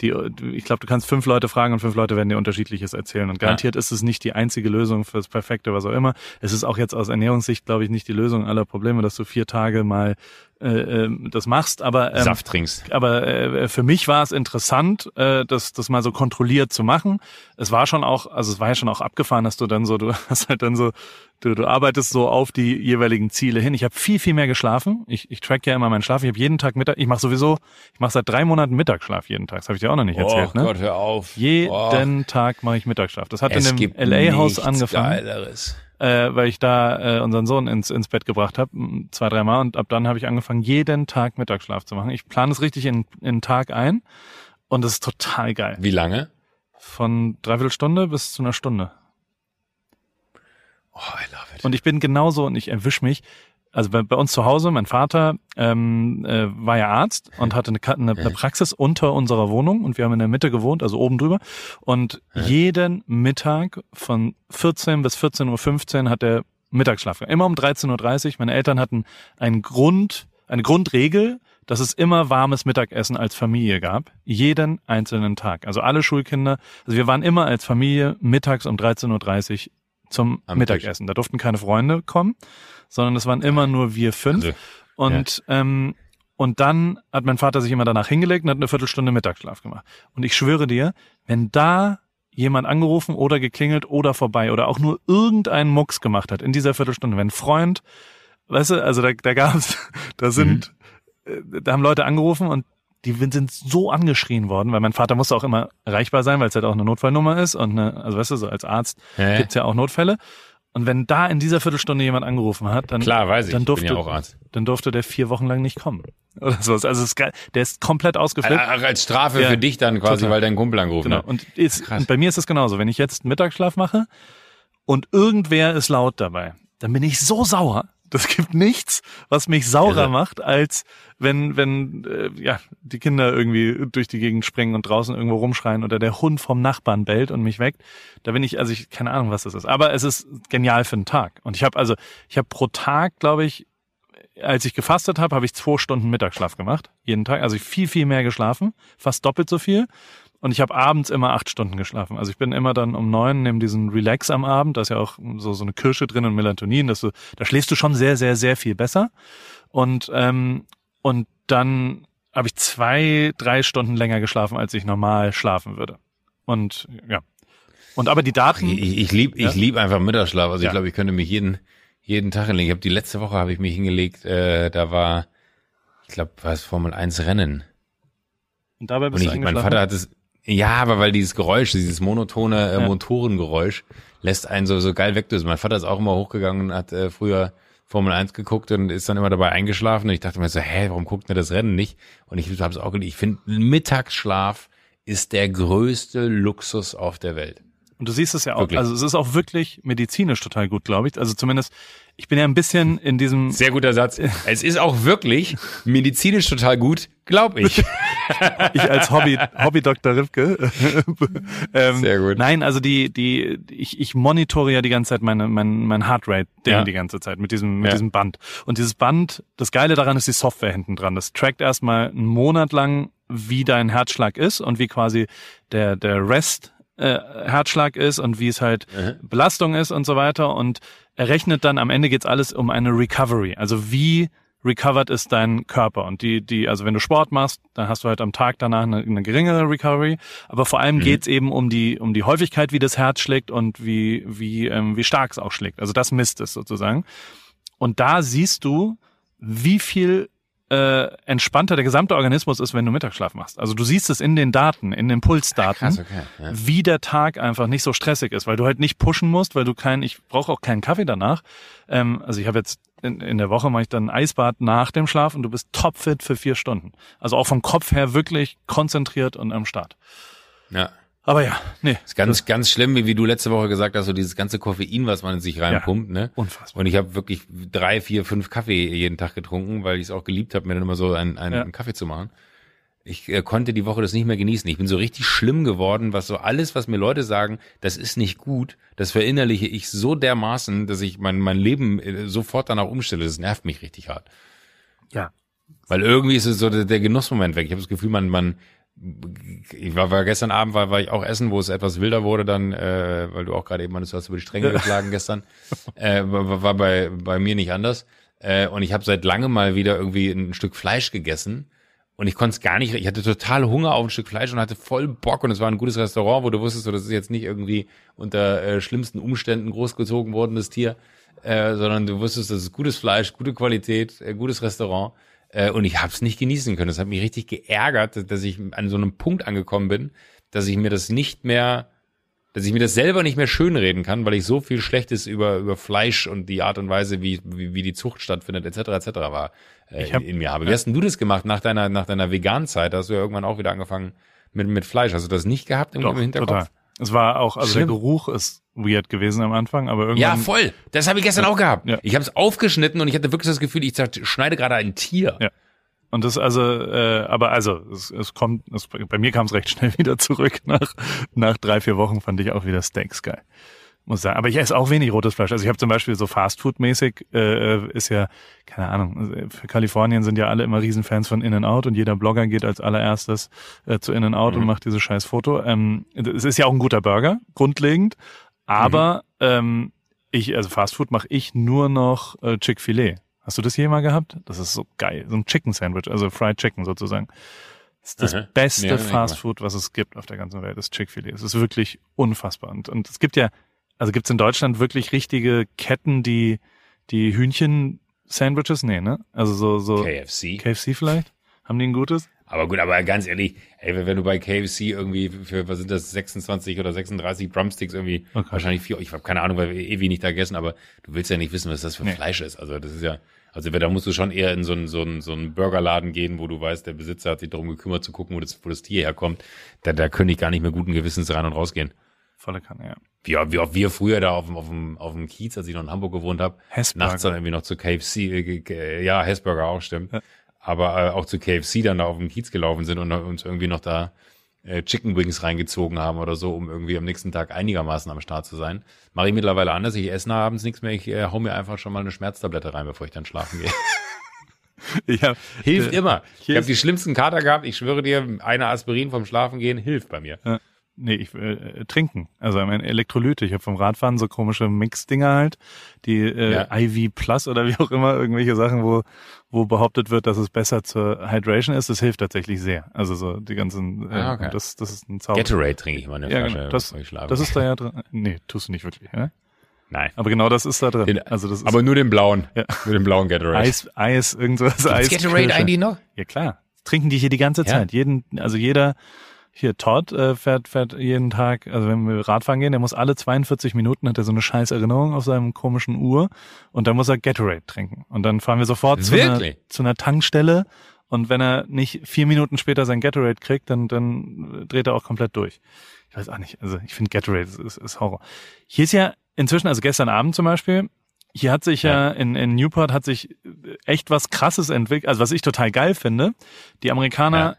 die, ich glaube, du kannst fünf Leute fragen und fünf Leute werden dir unterschiedliches erzählen. Und garantiert ja. ist es nicht die einzige Lösung fürs Perfekte, was auch immer. Es ist auch jetzt aus Ernährungssicht, glaube ich, nicht die Lösung aller Probleme, dass du vier Tage mal äh, äh, das machst, aber ähm, Saft trinkst. Aber äh, für mich war es interessant, äh, das das mal so kontrolliert zu machen. Es war schon auch, also es war ja schon auch abgefahren, dass du dann so, du hast halt dann so, du, du arbeitest so auf die jeweiligen Ziele hin. Ich habe viel viel mehr geschlafen. Ich, ich track ja immer meinen Schlaf. Ich habe jeden Tag Mittag. Ich mache sowieso, ich mache seit drei Monaten Mittagsschlaf jeden Tag. Das habe ich dir auch noch nicht erzählt. Oh ne? Gott, hör auf. Jeden oh. Tag mache ich Mittagsschlaf. Das hat es in dem LA-Haus angefangen. Geileres äh, weil ich da äh, unseren Sohn ins, ins Bett gebracht habe, zwei, dreimal. Und ab dann habe ich angefangen, jeden Tag Mittagsschlaf zu machen. Ich plane es richtig in, in den Tag ein und es ist total geil. Wie lange? Von dreiviertel Stunde bis zu einer Stunde. Oh, I love it. Und ich bin genauso und ich erwisch mich, also bei, bei uns zu Hause, mein Vater ähm, äh, war ja Arzt und hatte eine, eine, eine Praxis unter unserer Wohnung und wir haben in der Mitte gewohnt, also oben drüber. Und jeden Mittag von 14 bis 14.15 Uhr hat er Mittagsschlaf. Immer um 13.30 Uhr. Meine Eltern hatten einen Grund, eine Grundregel, dass es immer warmes Mittagessen als Familie gab. Jeden einzelnen Tag. Also alle Schulkinder. Also wir waren immer als Familie mittags um 13.30 Uhr zum Am Mittagessen. Tisch. Da durften keine Freunde kommen sondern es waren immer nur wir fünf. Also, und ja. ähm, und dann hat mein Vater sich immer danach hingelegt und hat eine Viertelstunde Mittagsschlaf gemacht. Und ich schwöre dir, wenn da jemand angerufen oder geklingelt oder vorbei oder auch nur irgendeinen Mucks gemacht hat in dieser Viertelstunde, wenn Freund, weißt du, also da, da gab's, da sind, mhm. Äh, da haben Leute angerufen und die sind so angeschrien worden, weil mein Vater musste auch immer erreichbar sein, weil es halt auch eine Notfallnummer ist und eine, also weißt du, so als Arzt Ja. gibt's ja auch Notfälle. Und wenn da in dieser Viertelstunde jemand angerufen hat, dann, Klar, weiß ich. dann Ich durfte, bin ja auch Arzt. dann durfte der vier Wochen lang nicht kommen. Oder sowas. Also ist der ist komplett ausgeflippt. Ach, als Strafe Ja, für dich dann quasi, total. weil dein Kumpel angerufen Genau. hat. Und, ist, und bei mir ist es genauso. Wenn ich jetzt Mittagsschlaf mache und irgendwer ist laut dabei, dann bin ich so sauer. Das gibt nichts, was mich saurer Irre. macht, als wenn, wenn äh, ja, die Kinder irgendwie durch die Gegend springen und draußen irgendwo rumschreien oder der Hund vom Nachbarn bellt und mich weckt. Da bin ich, also ich keine Ahnung, was das ist. Aber es ist genial für einen Tag. Und ich habe also, ich habe pro Tag, glaube ich, als ich gefastet habe, habe ich zwei Stunden Mittagsschlaf gemacht. Jeden Tag. Also viel, viel mehr geschlafen. Fast doppelt so viel. Und ich habe abends immer acht Stunden geschlafen. Also ich bin immer dann um neun, nehme diesen Relax am Abend, da ist ja auch so, so eine Kirsche drin und Melatonin, dass du, da schläfst du schon sehr, sehr, sehr viel besser. Und, ähm, und dann habe ich zwei, drei Stunden länger geschlafen, als ich normal schlafen würde. Und ja. Und aber die Daten. Ich, ich lieb, Ja? ich lieb einfach Mittagsschlaf. Also Ja. ich glaube, ich könnte mich jeden, jeden Tag hinlegen. Ich habe die letzte Woche habe ich mich hingelegt, äh, da war, ich glaube, war es Formel 1 Rennen. Und dabei Und bist ich, du mein? Vater hat es, ja, aber weil dieses Geräusch, dieses monotone äh, Ja. Motorengeräusch lässt einen so, so geil wegdösen. Mein Vater ist auch immer hochgegangen und hat äh, früher Formel 1 geguckt und ist dann immer dabei eingeschlafen. Und ich dachte mir so, hä, warum guckt er das Rennen nicht? Und ich habe es auch geliebt. Ich finde, Mittagsschlaf ist der größte Luxus auf der Welt. Und du siehst es ja auch. Wirklich. Also es ist auch wirklich medizinisch total gut, glaube ich. Also zumindest, ich bin ja ein bisschen in diesem. Sehr guter Satz. Es ist auch wirklich medizinisch total gut, glaube ich. ich als Hobby, Hobby Dr. Ripke. ähm, Sehr gut. Nein, also die, die, ich, ich monitore ja die ganze Zeit meine, mein, mein Heartrate-Ding Ja. die ganze Zeit mit diesem, mit Ja. diesem Band. Und dieses Band, das Geile daran ist die Software hinten dran. Das trackt erstmal einen Monat lang, wie dein Herzschlag ist und wie quasi der, der Rest äh, Herzschlag ist und wie es halt Belastung ist und so weiter. Und er rechnet dann, am Ende geht's alles um eine Recovery. Also wie recovered ist dein Körper. Und die, die, also wenn du Sport machst, dann hast du halt am Tag danach eine, eine geringere Recovery. Aber vor allem geht's eben um die, um die Häufigkeit, wie das Herz schlägt und wie, wie, ähm, wie stark es auch schlägt. Also das misst es sozusagen. Und da siehst du, wie viel äh, entspannter der gesamte Organismus ist, wenn du Mittagsschlaf machst. Also du siehst es in den Daten, in den Pulsdaten, Krass, okay, ja. wie der Tag einfach nicht so stressig ist, weil du halt nicht pushen musst, weil du kein, ich brauche auch keinen Kaffee danach. Ähm, also ich habe jetzt in, in der Woche mache ich dann ein Eisbad nach dem Schlaf und du bist topfit für vier Stunden. Also auch vom Kopf her wirklich konzentriert und am Start. Ja. Aber ja, nee, Ist ganz, ganz schlimm, wie, wie du letzte Woche gesagt hast, so dieses ganze Koffein, was man in sich reinpumpt, ne? unfassbar. Und ich habe wirklich drei, vier, fünf Kaffee jeden Tag getrunken, weil ich es auch geliebt habe, mir dann immer so einen, einen, Ja. einen Kaffee zu machen. Ich äh, konnte die Woche das nicht mehr genießen. Ich bin so richtig schlimm geworden, was so alles, was mir Leute sagen, das ist nicht gut, das verinnerliche ich so dermaßen, dass ich mein, mein Leben äh, sofort danach umstelle. Das nervt mich richtig hart. Ja, Weil irgendwie ist es so der, der Genussmoment weg. Ich habe das Gefühl, man, man, ich war, war gestern Abend war, war ich auch essen, wo es etwas wilder wurde, dann, äh, weil du auch gerade eben meinst, du hast über die Stränge geschlagen gestern. Äh, war, war bei, bei mir nicht anders. Äh, und ich habe seit langem mal wieder irgendwie ein Stück Fleisch gegessen. Und ich konnte es gar nicht, ich hatte total Hunger auf ein Stück Fleisch und hatte voll Bock und es war ein gutes Restaurant, wo du wusstest, so, das ist jetzt nicht irgendwie unter äh, schlimmsten Umständen großgezogen worden, das Tier, äh, sondern du wusstest, das ist gutes Fleisch, gute Qualität, äh, gutes Restaurant. Äh, und ich habe es nicht genießen können. Das hat mich richtig geärgert, dass- ich an so einem Punkt angekommen bin, dass ich mir das nicht mehr, dass ich mir das selber nicht mehr schönreden kann, weil ich so viel Schlechtes über über Fleisch und die Art und Weise, wie wie, wie die Zucht stattfindet, etc. etc. war äh, hab- in mir habe. Wie hast denn du das gemacht nach deiner nach deiner Vegan-Zeit? Da hast du ja irgendwann auch wieder angefangen mit mit Fleisch. Hast du das nicht gehabt im, doch, im Hinterkopf? total. Es war auch, also Schlimm. der Geruch ist weird gewesen am Anfang, aber irgendwann. Ja, voll. Das habe ich gestern auch gehabt. Ja. Ich habe es aufgeschnitten und ich hatte wirklich das Gefühl, ich schneide gerade ein Tier. Ja. Und das also, äh, aber also, es, es kommt, es, bei mir kam es recht schnell wieder zurück. Nach, nach drei, vier Wochen fand ich auch wieder Steaks geil. Muss sagen. Aber ich esse auch wenig rotes Fleisch. Also ich habe zum Beispiel so Fastfood-mäßig, äh, ist ja, keine Ahnung, für Kalifornien sind ja alle immer Riesenfans von In-N-Out und jeder Blogger geht als allererstes äh, zu In-N-Out und macht dieses scheiß Foto. Ähm, es ist ja auch ein guter Burger, grundlegend. Aber ähm, ich, also Fastfood mache ich nur noch äh, Chick-fil-A. Hast du das je mal gehabt? Das ist so geil. So ein Chicken Sandwich, also Fried Chicken sozusagen. Das ist das Aha. beste Fast Food, was es gibt auf der ganzen Welt, ist Chick-fil-A. Es ist wirklich unfassbar. Und, und es gibt ja, also gibt es in Deutschland wirklich richtige Ketten, die, die Hühnchen-Sandwiches? Nee, ne? Also so, so KFC. KFC vielleicht? Haben die ein gutes? Aber gut, aber ganz ehrlich, ey, wenn du bei KFC irgendwie für, was sind das, 26 oder 36 Drumsticks irgendwie, Okay. wahrscheinlich vier, ich habe keine Ahnung, weil wir ewig nicht da gegessen, aber du willst ja nicht wissen, was das für Nee. Fleisch ist. Also das ist ja, also da musst du schon eher in so einen, so einen, so einen Burgerladen gehen, wo du weißt, der Besitzer hat sich darum gekümmert zu gucken, wo das, wo das Tier herkommt. Da, da könnte ich gar nicht mehr guten Gewissens rein und rausgehen. Volle Kanne, ja. Wie, wie auch wir früher da auf dem, auf dem, auf dem Kiez, als ich noch in Hamburg gewohnt habe, nachts dann irgendwie noch zu KFC, äh, ja, Hessburger auch, stimmt. Ja. Aber äh, auch zu KFC dann da auf dem Kiez gelaufen sind und uns irgendwie noch da äh, Chicken Wings reingezogen haben oder so, um irgendwie am nächsten Tag einigermaßen am Start zu sein. Mache ich mittlerweile anders. Ich esse abends nichts mehr. Ich äh, hau mir einfach schon mal eine Schmerztablette rein, bevor ich dann schlafen gehe. Ich hab, hilft äh, immer. Ich habe die schlimmsten Kater gehabt. Ich schwöre dir, eine Aspirin vom Schlafen gehen hilft bei mir. Ja. Nee, ich äh, äh, trinken. Also ich meine Elektrolyte. Ich habe vom Radfahren so komische Mix-Dinger halt, die äh, Ja. IV Plus oder wie auch immer, irgendwelche Sachen, wo wo behauptet wird, dass es besser zur Hydration ist. Das hilft tatsächlich sehr. Also so die ganzen, äh, Ah, okay. das, das ist ein Zauber. Gatorade trinke ich mal eine ja, Flasche, genau. Das, bevor ich schlafe. das ist da ja drin. Nee, tust du nicht wirklich. Ja? Nein. Aber genau das ist da drin. Den- also das ist Aber nur den blauen. Ja. Nur den blauen Gatorade. Eis, Eis, irgendwas. Eis. Gibt's Gatorade Kirsche. eigentlich noch? Ja klar. Trinken die hier die ganze Ja? Zeit. Jeden, also jeder, hier Todd äh, fährt, fährt jeden Tag, also wenn wir Radfahren gehen, der muss alle 42 Minuten, hat er so eine scheiß Erinnerung auf seinem komischen Uhr und dann muss er Gatorade trinken. Und dann fahren wir sofort zu einer, zu einer Tankstelle und wenn er nicht vier Minuten später sein Gatorade kriegt, dann, dann dreht er auch komplett durch. Ich weiß auch nicht, also ich finde Gatorade ist, ist, ist Horror. Hier ist ja inzwischen, also gestern Abend zum Beispiel, hier hat sich ja, in, in Newport hat sich echt was krasses entwickelt, also was ich total geil finde. Die Amerikaner,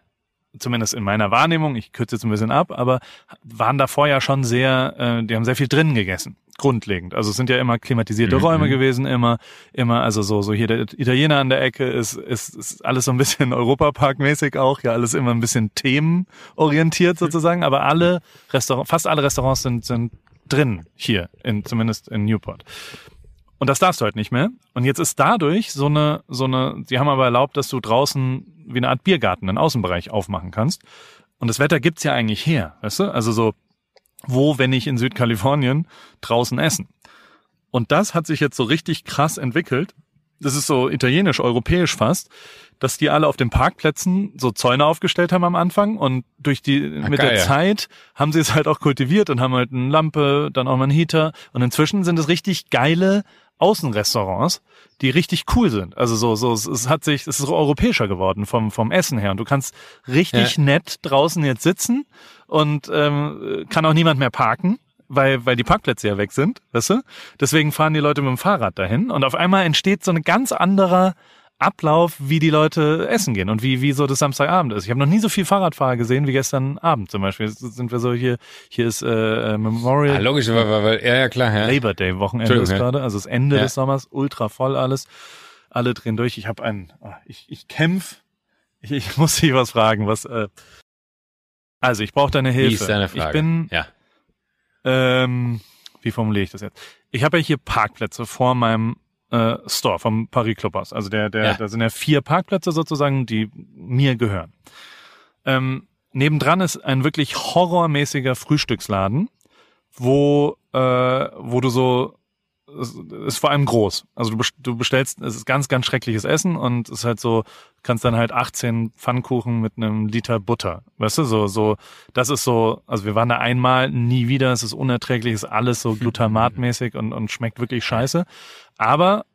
zumindest in meiner Wahrnehmung, ich kürze jetzt ein bisschen ab, aber waren davor ja schon sehr, äh, die haben sehr viel drinnen gegessen. Grundlegend. Also es sind ja immer klimatisierte Mhm. Räume gewesen, immer, immer, also so, so hier der Italiener an der Ecke ist, ist, ist alles so ein bisschen Europapark-mäßig auch, ja, alles immer ein bisschen themenorientiert sozusagen, aber alle Restaurants, fast alle Restaurants sind, sind drin hier, in, zumindest in Newport. Und das darfst du halt nicht mehr. Und jetzt ist dadurch so eine, so eine, sie haben aber erlaubt, dass du draußen wie eine Art Biergarten, einen Außenbereich aufmachen kannst. Und das Wetter gibt's ja eigentlich her, weißt du? Also so, wo, wenn ich in Südkalifornien, draußen essen. Und das hat sich jetzt so richtig krass entwickelt. Das ist so italienisch, europäisch fast, dass die alle auf den Parkplätzen so Zäune aufgestellt haben am Anfang und durch die, mit geil, der. Zeit haben sie es halt auch kultiviert und haben halt eine Lampe, dann auch mal einen Heater und inzwischen sind es richtig geile Außenrestaurants, die richtig cool sind. Also so, so, es, hat sich, es ist so europäischer geworden vom, vom Essen her und du kannst richtig nett draußen jetzt sitzen und ähm, kann auch niemand mehr parken weil, weil die Parkplätze ja weg sind, weißt du? Deswegen fahren die Leute mit dem Fahrrad dahin und auf einmal entsteht so ein ganz anderer Ablauf, wie die Leute essen gehen und wie, wie so das Samstagabend ist. Ich habe noch nie so viel Fahrradfahrer gesehen wie gestern Abend zum Beispiel. Jetzt sind wir so hier, hier ist äh, äh, Memorial Ah, logisch, weil, weil, ja, ja, klar. Ja. Labor Day Wochenende ist gerade, also das Ende Ja. des Sommers, ultra voll alles. Alle drehen durch. Ich habe einen, ah, ich, ich kämpf. Ich, ich muss dich was fragen, was äh, also ich brauche deine Hilfe. Wie ist deine Frage? Ich bin ja. ähm, wie formuliere ich das jetzt? Ich habe ja hier Parkplätze vor meinem äh, Store vom Paris Clubhaus. Also der, der, Ja. da sind ja vier Parkplätze sozusagen, die mir gehören. Ähm, nebendran ist ein wirklich horrormäßiger Frühstücksladen, wo, äh, wo du so es ist vor allem groß. Also du, best- du bestellst, es ist ganz, ganz schreckliches Essen und es ist halt so, kannst dann halt 18 Pfannkuchen mit einem Liter Butter. Weißt du, so, so, das ist so, also wir waren da einmal, nie wieder, es ist unerträglich, es ist alles so glutamatmäßig und, und schmeckt wirklich scheiße. Aber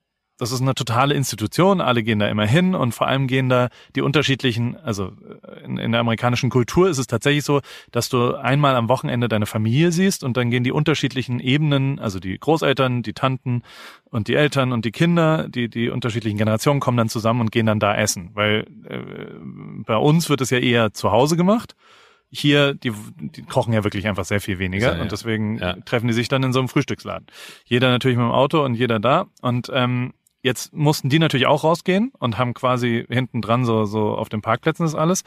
das ist eine totale Institution, alle gehen da immer hin und vor allem gehen da die unterschiedlichen, also äh, in, in der amerikanischen Kultur ist es tatsächlich so, dass du einmal am Wochenende deine Familie siehst und dann gehen die unterschiedlichen Ebenen, also die Großeltern, die Tanten und die Eltern und die Kinder, die, die unterschiedlichen Generationen kommen dann zusammen und gehen dann da essen, weil äh, bei uns wird es ja eher zu Hause gemacht. Hier, die, die kochen ja wirklich einfach sehr viel weniger Ja, ja. und deswegen Ja. treffen die sich dann in so einem Frühstücksladen. Jeder natürlich mit dem Auto und jeder da und ähm, Jetzt mussten die natürlich auch rausgehen und haben quasi hinten dran so, so auf den Parkplätzen ist alles.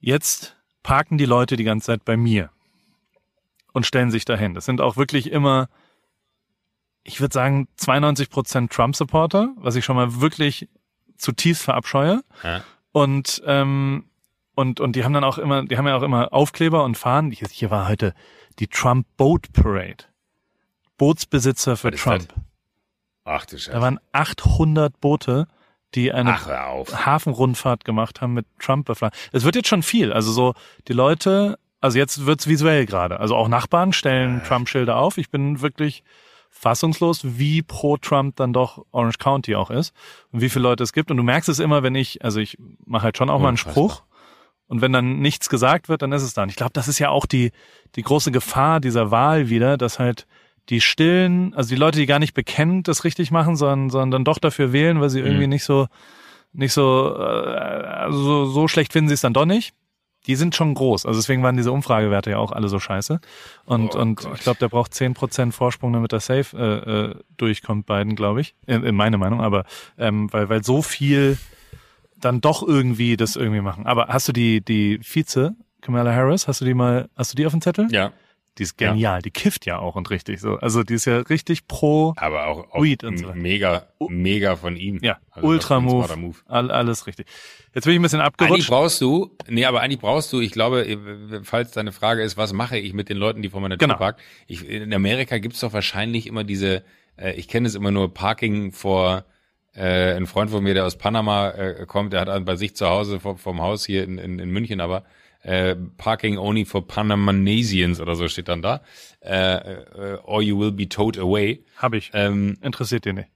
Jetzt parken die Leute die ganze Zeit bei mir und stellen sich dahin. Das sind auch wirklich immer, ich würde sagen, 92 Prozent Trump-Supporter, was ich schon mal wirklich zutiefst verabscheue. Ja. Und, ähm, und, und die haben dann auch immer, die haben ja auch immer Aufkleber und Fahnen. Hier, war heute die Trump Boat Parade. Bootsbesitzer für Trump. das? Ach du Da Scheiße. waren 800 Boote, die eine Ach. Hafenrundfahrt gemacht haben mit Trump befragen. Es wird jetzt schon viel. Also so die Leute, also jetzt wird's visuell gerade. Also auch Nachbarn stellen Trump-Schilder auf. Ich bin wirklich fassungslos, wie pro Trump dann doch Orange County auch ist und wie viele Leute es gibt. Und du merkst es immer, wenn ich, also ich mache halt schon auch mal einen. Spruch und wenn dann nichts gesagt wird, dann ist es dann. Ich glaube, das ist ja auch die, die große Gefahr dieser Wahl wieder, dass halt die Stillen, also die Leute, die gar nicht bekennend das richtig machen, sondern, sondern dann doch dafür wählen, weil sie irgendwie Mhm. nicht so, nicht so, äh, also so, so schlecht finden sie es dann doch nicht. Die sind schon groß. Also deswegen waren diese Umfragewerte ja auch alle so scheiße. Und, Oh und Gott. ich glaube, der braucht 10% Vorsprung, damit er safe äh, äh, durchkommt, beiden, glaube ich. In, in meine Meinung. Aber ähm, weil, weil so viel dann doch irgendwie das irgendwie machen. Aber hast du die, die Vize, Kamala Harris, hast du die mal, hast du die auf dem Zettel? Ja. Die ist genial. Die kifft ja auch und richtig so. Also die ist ja richtig pro, Aber auch, auch Weed und so mega, mega von ihm. ja, Also Ultra Move, Move. All, alles richtig. Jetzt bin ich ein bisschen Eigentlich abgerutscht. brauchst du, nee, aber eigentlich brauchst du, ich glaube, falls deine Frage ist, was mache ich mit den Leuten, die vor meiner Tür Genau. parken? Ich, in Amerika gibt's doch wahrscheinlich immer diese, äh, ich kenne es immer nur Parking vor, äh, ein Freund von mir, der aus Panama äh, kommt, der hat bei sich zu Hause vor, vom Haus hier in, in, in München aber, äh, Parking only for Panamanesians oder so steht dann da, äh, äh, or you will be towed away. Habe ich. Ähm, Interessiert dir nicht.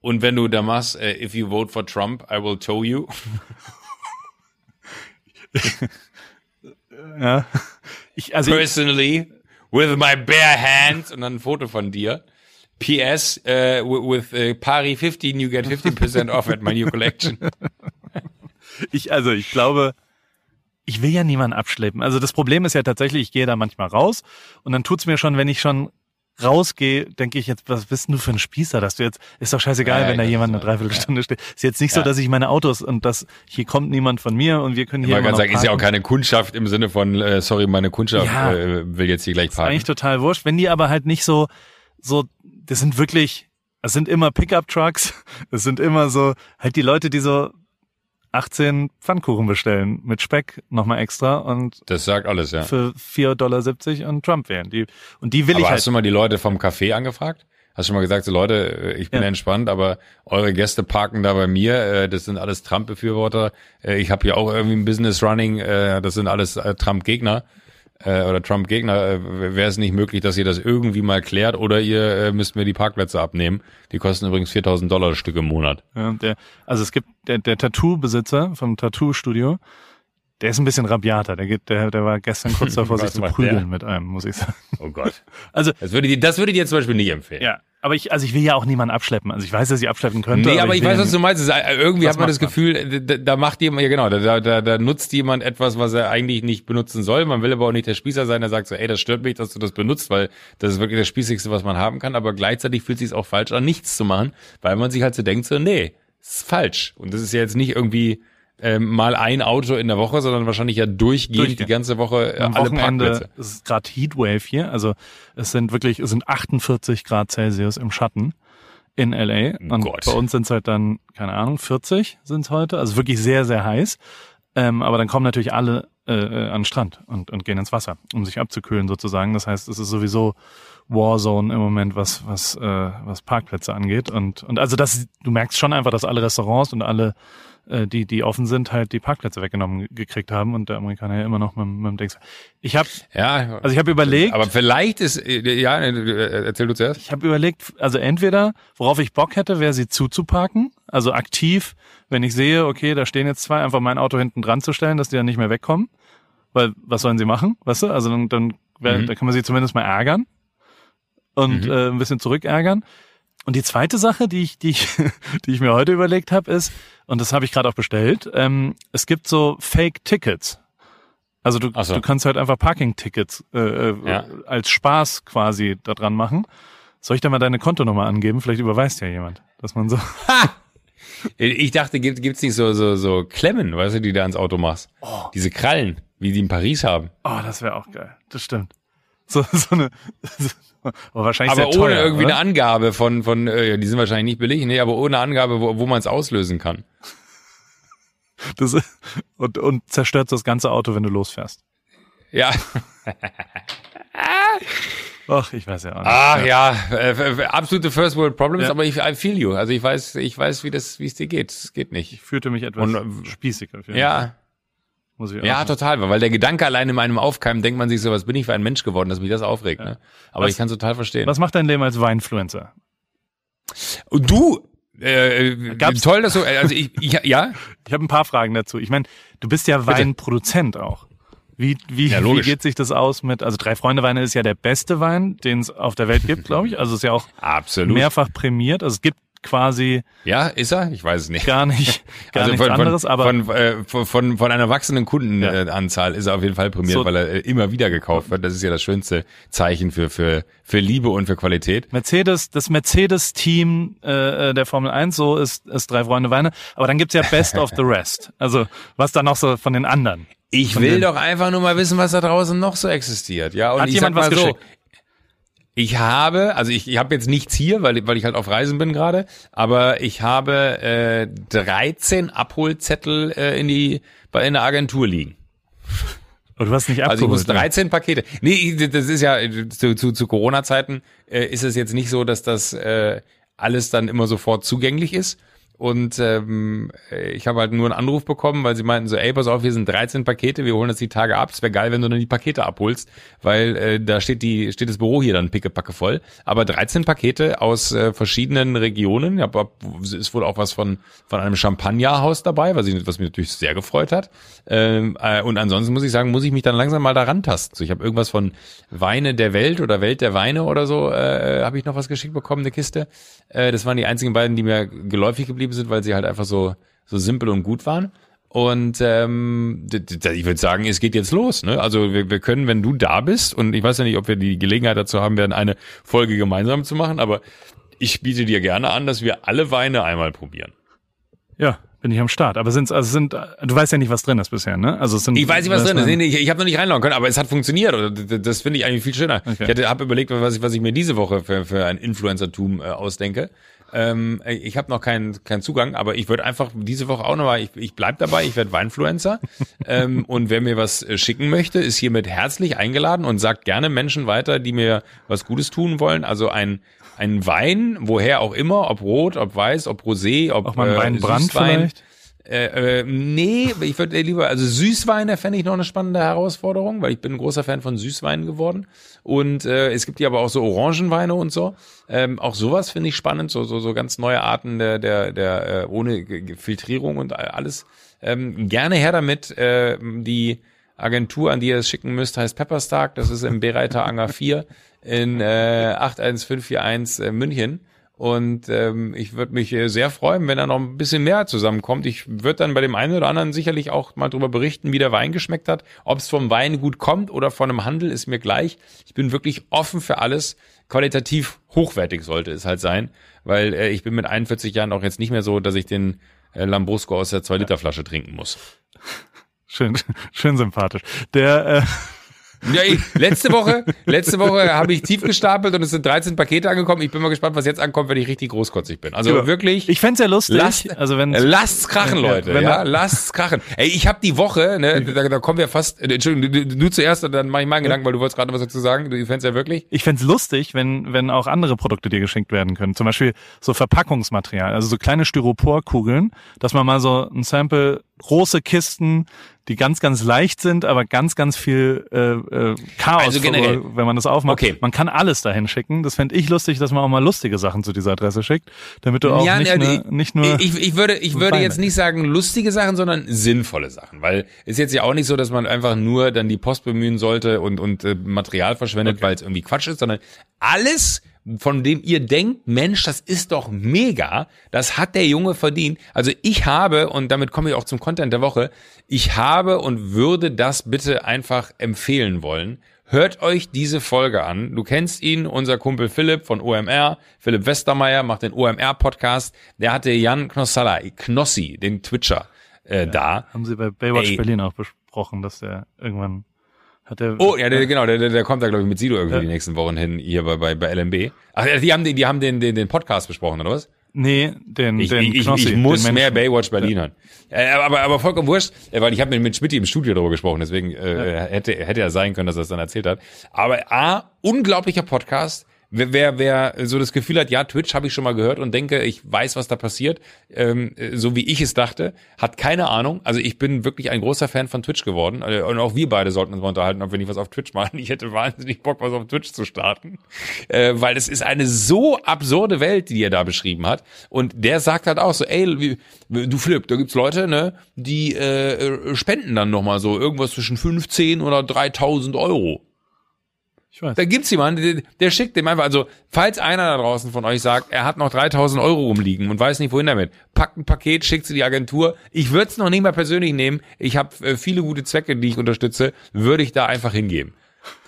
und wenn du da machst, äh, if you vote for Trump, I will tow you. Ja. Ich, also personally with my bare hands und dann ein Foto von dir. PS, uh, with uh, Pari 15, you get 15% off at my new collection. ich, also ich glaube, ich will ja niemanden abschleppen. Also das Problem ist ja tatsächlich, ich gehe da manchmal raus und dann tut's mir schon, wenn ich schon rausgehe, denke ich jetzt, was bist denn du für ein Spießer, dass du jetzt, ist doch scheißegal, Ja, wenn da ich jemand eine weiß, ja. Dreiviertelstunde steht. Ist jetzt nicht so, Ja. dass ich meine Autos und das, hier kommt niemand von mir und wir können hier Man immer kann sagen, ist ja auch parken. keine Kundschaft im Sinne von, äh, sorry, meine Kundschaft äh, will jetzt hier gleich ist eigentlich parken. total wurscht. Wenn die aber halt nicht so, so, das sind wirklich, es sind immer Pickup-Trucks, es sind immer so, halt die Leute, die so 18 Pfannkuchen bestellen mit Speck nochmal extra und Das sagt alles, ja. für 4,70 Dollar und Trump wählen. Die, und die will Aber ich hast halt. du mal die Leute vom Café angefragt? Hast du mal gesagt, so Leute, äh, ich bin Ja. entspannt, aber eure Gäste parken da bei mir, äh, das sind alles Trump-Befürworter. Äh, ich habe hier auch irgendwie ein Business running, das sind alles Trump-Gegner äh, oder Trump-Gegner. Äh, Wäre es nicht möglich, dass ihr das irgendwie mal klärt oder ihr äh, müsst mir die Parkplätze abnehmen? Die kosten übrigens 4000 Dollar das Stück im Monat. Ja, der, also es gibt der, der Tattoo-Besitzer vom Tattoo-Studio, der ist ein bisschen rabiater. Der, geht, der, der war gestern kurz davor, sich zu prügeln der? mit einem, muss ich sagen. Oh Gott. Also Das würde dir, das würde dir zum Beispiel nicht empfehlen. ja, aber ich, also ich will ja auch niemanden abschleppen. Also ich weiß, dass ich abschleppen könnte. Nee, aber ich will weiß, was du meinst. Äh, Irgendwie hat man das? Gefühl, äh, da, da macht jemand, ja genau, da, da, da nutzt jemand etwas, was er eigentlich nicht benutzen soll. Man will aber auch nicht der Spießer sein, der sagt so, ey, das stört mich, dass du das benutzt, weil das ist wirklich das Spießigste, was man haben kann. Aber gleichzeitig fühlt es sich auch falsch an, nichts zu machen, weil man sich halt so denkt, so, nee, ist falsch. Und das ist ja jetzt nicht irgendwie ähm, mal ein Auto in der Woche, sondern wahrscheinlich ja durchgehend, Durchgehend. die ganze Woche äh, Am alle Wochenende Parkplätze. es ist gerade Heatwave hier. Also es sind wirklich, es sind 48 Grad Celsius im Schatten in LA. Und Gott. bei uns sind es halt dann, keine Ahnung, 40 sind es heute. Also wirklich sehr, sehr heiß. Ähm, aber dann kommen natürlich alle äh, äh, an den Strand und, und gehen ins Wasser, um sich abzukühlen sozusagen. Das heißt, es ist sowieso Warzone im Moment, was, was, äh, was Parkplätze angeht. Und, und also das, du merkst schon einfach, dass alle Restaurants und alle äh, die, die offen sind, halt die Parkplätze weggenommen gekriegt haben und der Amerikaner ja immer noch mit, mit dem Dings. Ich habe Ja, also ich habe überlegt, aber vielleicht ist, ja, äh, erzähl du zuerst. ich habe überlegt, also entweder, worauf ich Bock hätte, wäre sie zuzuparken, also aktiv, wenn ich sehe, okay, da stehen jetzt zwei, einfach mein Auto hinten dran zu stellen, dass die dann nicht mehr wegkommen, weil was sollen sie machen, weißt du? Also dann, dann, wär, Mhm. dann kann man sie zumindest mal ärgern und Mhm. äh, ein bisschen zurückärgern. Und die zweite Sache, die ich, die ich, die ich mir heute überlegt habe, ist, und das habe ich gerade auch bestellt, ähm, es gibt so Fake-Tickets. Also du, so. du kannst halt einfach Parking-Tickets äh, äh, Ja. als Spaß quasi da dran machen. Soll ich da mal deine Kontonummer angeben? Vielleicht überweist ja jemand, dass man so. Ich dachte, gibt gibt's nicht so so so Klemmen, weißt du, die du ans Auto machst? Diese Krallen, wie die in Paris haben. Oh, das wäre auch geil. Das stimmt. So, so eine. So, aber wahrscheinlich Aber sehr ohne teuer, irgendwie oder? eine Angabe von von äh, die sind wahrscheinlich nicht billig, nee, aber ohne Angabe, wo, wo man es auslösen kann. Das, und, und zerstört das ganze Auto, wenn du losfährst. Ja. Ach, ich weiß ja auch nicht. Ach ja, äh, absolute First World Problems, Ja. aber ich I feel you. Also ich weiß, ich weiß, wie das, wie es dir geht. Es geht nicht. Ich fühlte mich etwas Und, äh, mich, Ja, muss ich auch ja, sagen. total. Weil der Gedanke allein in meinem Aufkeimen denkt man sich so, was bin ich für ein Mensch geworden, dass mich das aufregt. Ne? Aber Was- ich kann total verstehen. Was macht dein Leben als Weinfluencer? Und du, äh, Gab's- toll, dass du, äh, also ich, ich ja, Ich habe ein paar Fragen dazu. Ich meine, du bist ja Weinproduzent auch. Wie, wie, Ja, wie geht sich das aus mit, also Drei Freunde Weine ist ja der beste Wein, den es auf der Welt gibt, glaube ich. Also ist ja auch absolut. mehrfach prämiert. Also es gibt quasi Ja, ist er? Ich weiß es nicht. gar nicht, gar also nichts von, anderes, von, aber von, äh, von, von, von einer wachsenden Ja. Kundenanzahl ist er auf jeden Fall prämiert, So- weil er äh, immer wieder gekauft wird. Das ist ja das schönste Zeichen für, für, für Liebe und für Qualität. Mercedes, das Mercedes-Team äh, äh, der Formel 1, so ist, ist Drei Freunde Weine. Aber dann gibt's ja Best of the Rest. Also was da noch so von den anderen. Ich will doch einfach nur mal wissen, was da draußen noch so existiert. Ja, und Hat ich jemand sag mal was so. geschickt? Ich habe, also ich, ich habe jetzt nichts hier, weil, weil ich halt auf Reisen bin gerade, aber ich habe äh, 13 Abholzettel äh, in die bei in der Agentur liegen. Und du hast nicht Also ich muss abgeholt. 13 Pakete. Nee, das ist ja zu, zu, zu Corona-Zeiten äh, ist es jetzt nicht so, dass das äh, alles dann immer sofort zugänglich ist. Und ähm, äh, ich habe halt nur einen Anruf bekommen, weil sie meinten so, ey, pass auf, hier sind 13 Pakete, wir holen das die Tage ab. Es wäre geil, wenn du dann die Pakete abholst, weil äh, da steht die steht das Büro hier dann pickepacke voll. Aber 13 Pakete aus äh, verschiedenen Regionen. Ja, ist wohl auch was von von einem Champagnerhaus dabei, was, ich, was mich natürlich sehr gefreut hat. Ähm, äh, und ansonsten muss ich sagen, muss ich mich dann langsam mal daran tasten. So, ich habe irgendwas von Weine der Welt oder Welt der Weine oder so, äh, habe ich noch was geschickt bekommen, eine Kiste. Äh, das waren die einzigen beiden, die mir geläufig geblieben sind, weil sie halt einfach so, so simpel und gut waren. Und ähm, ich würde sagen, es geht jetzt los. Ne? Also wir, wir können, wenn du da bist, und ich weiß ja nicht, ob wir die Gelegenheit dazu haben werden, eine Folge gemeinsam zu machen, aber ich biete dir gerne an, dass wir alle Weine einmal probieren. Ja, bin ich am Start. Aber sind's, also sind, du weißt ja nicht, was drin ist bisher, ne? Also sind, Ich weiß nicht, was drin ist. waren- Nee, nee, ich, ich habe noch nicht reinlaufen können, aber es hat funktioniert. Das finde ich eigentlich viel schöner. Okay. Ich habe überlegt, was ich, was ich mir diese Woche für, für ein Influencertum äh, ausdenke. Ähm, ich habe noch keinen keinen Zugang, aber ich würde einfach diese Woche auch nochmal, ich, ich bleib dabei, ich werde Weinfluencer. ähm, und wer mir was äh, schicken möchte, ist hiermit herzlich eingeladen und sagt gerne Menschen weiter, die mir was Gutes tun wollen. Also ein ein Wein, woher auch immer, ob rot, ob weiß, ob rosé, ob Auch mal ein äh, Weinbrand Süßwein. vielleicht? Äh, äh, nee, ich würde lieber, also Süßweine fände ich noch eine spannende Herausforderung, weil ich bin ein großer Fan von Süßweinen geworden. Und äh, es gibt ja aber auch so Orangenweine und so. Ähm, auch sowas finde ich spannend, so, so, so ganz neue Arten der, der, der äh, ohne Filtrierung und alles. Ähm, gerne her damit. Äh, die Agentur, an die ihr es schicken müsst, heißt Pepperstark. Das ist im Bereiter Anger 4 in äh, 81541 äh, München. Und ähm, ich würde mich äh, sehr freuen, wenn da noch ein bisschen mehr zusammenkommt. Ich würde dann bei dem einen oder anderen sicherlich auch mal drüber berichten, wie der Wein geschmeckt hat. Ob es vom Wein gut kommt oder von einem Handel, ist mir gleich. Ich bin wirklich offen für alles. Qualitativ hochwertig sollte es halt sein, weil äh, ich bin mit 41 Jahren auch jetzt nicht mehr so, dass ich den äh, Lambrusco aus der 2-Liter-Flasche trinken muss. Schön, schön sympathisch. Der, äh, Ja, ich, letzte Woche, letzte Woche habe ich tief gestapelt und es sind 13 Pakete angekommen. Ich bin mal gespannt, was jetzt ankommt, wenn ich richtig großkotzig bin. Also Genau. wirklich. ich fänd's ja lustig. Lasst, also wenn lasst's krachen, Leute. wenn Ja, lasst's krachen. Ey, ich habe die Woche, ne, da, da kommen wir fast. äh, Entschuldigung, du, du zuerst und dann mache ich meinen Gedanken, weil du wolltest gerade was dazu sagen. Du fändest ja wirklich. ich fänd's lustig, wenn, wenn auch andere Produkte dir geschickt werden können. Zum Beispiel so Verpackungsmaterial, also so kleine Styroporkugeln, dass man mal so ein Sample, große Kisten, die ganz, ganz leicht sind, aber ganz, ganz viel äh, äh, Chaos, Also generell. wenn man das aufmacht. Okay. Man kann alles dahin schicken. Das fände ich lustig, dass man auch mal lustige Sachen zu dieser Adresse schickt, damit du auch Ja, nicht, ja, nur, nicht nur... Ich, ich würde, ich würde jetzt nicht sagen lustige Sachen, sondern sinnvolle Sachen, weil ist jetzt ja auch nicht so, dass man einfach nur dann die Post bemühen sollte und und äh, Material verschwendet, weil es irgendwie Quatsch ist, sondern alles von dem ihr denkt, Mensch, das ist doch mega, das hat der Junge verdient. Also ich habe, und damit komme ich auch zum Content der Woche, ich habe und würde das bitte einfach empfehlen wollen. Hört euch diese Folge an. Du kennst ihn, unser Kumpel Philipp von OMR. Philipp Westermeier macht den OMR-Podcast. Der hatte Jan Knossalla, Knossi, den Twitcher, äh, da. Haben sie bei Baywatch Ey. Berlin auch besprochen, dass der irgendwann der Oh, ja, der, genau, der, der, kommt da, glaube ich, mit Sido irgendwie Ja. die nächsten Wochen hin, hier bei, bei, bei LMB. Ach, die haben, den- die haben den, den, den Podcast besprochen, oder was? Nee, den, Ich, den ich, Knossi, ich muss mehr. Baywatch Berlin hören. Äh, aber, aber vollkommen wurscht, äh, weil ich habe mit, mit Schmidt im Studio darüber gesprochen, deswegen äh, hätte, hätte ja sein können, dass er es dann erzählt hat. Aber A, unglaublicher Podcast. Wer, wer, wer so das Gefühl hat, ja, Twitch habe ich schon mal gehört und denke, ich weiß, was da passiert, ähm, äh, so wie ich es dachte, hat keine Ahnung. Also ich bin wirklich ein großer Fan von Twitch geworden. Äh, Und auch wir beide sollten uns mal unterhalten, ob wir nicht was auf Twitch machen. Ich hätte wahnsinnig Bock, was auf Twitch zu starten. Äh, weil es ist eine so absurde Welt, die er da beschrieben hat. Und der sagt halt auch so, ey, du Philipp, da gibt's Leute, ne, die äh, spenden dann nochmal so irgendwas zwischen 15 oder 3000 Euro. Ich weiß. Da gibt's jemanden, der, der schickt dem einfach, also falls einer da draußen von euch sagt, er hat noch 3000 Euro rumliegen und weiß nicht wohin damit, packt ein Paket, schickt sie die Agentur. Ich würde es noch nicht mal persönlich nehmen. Ich habe äh, viele gute Zwecke, die ich unterstütze, würde ich da einfach hingeben.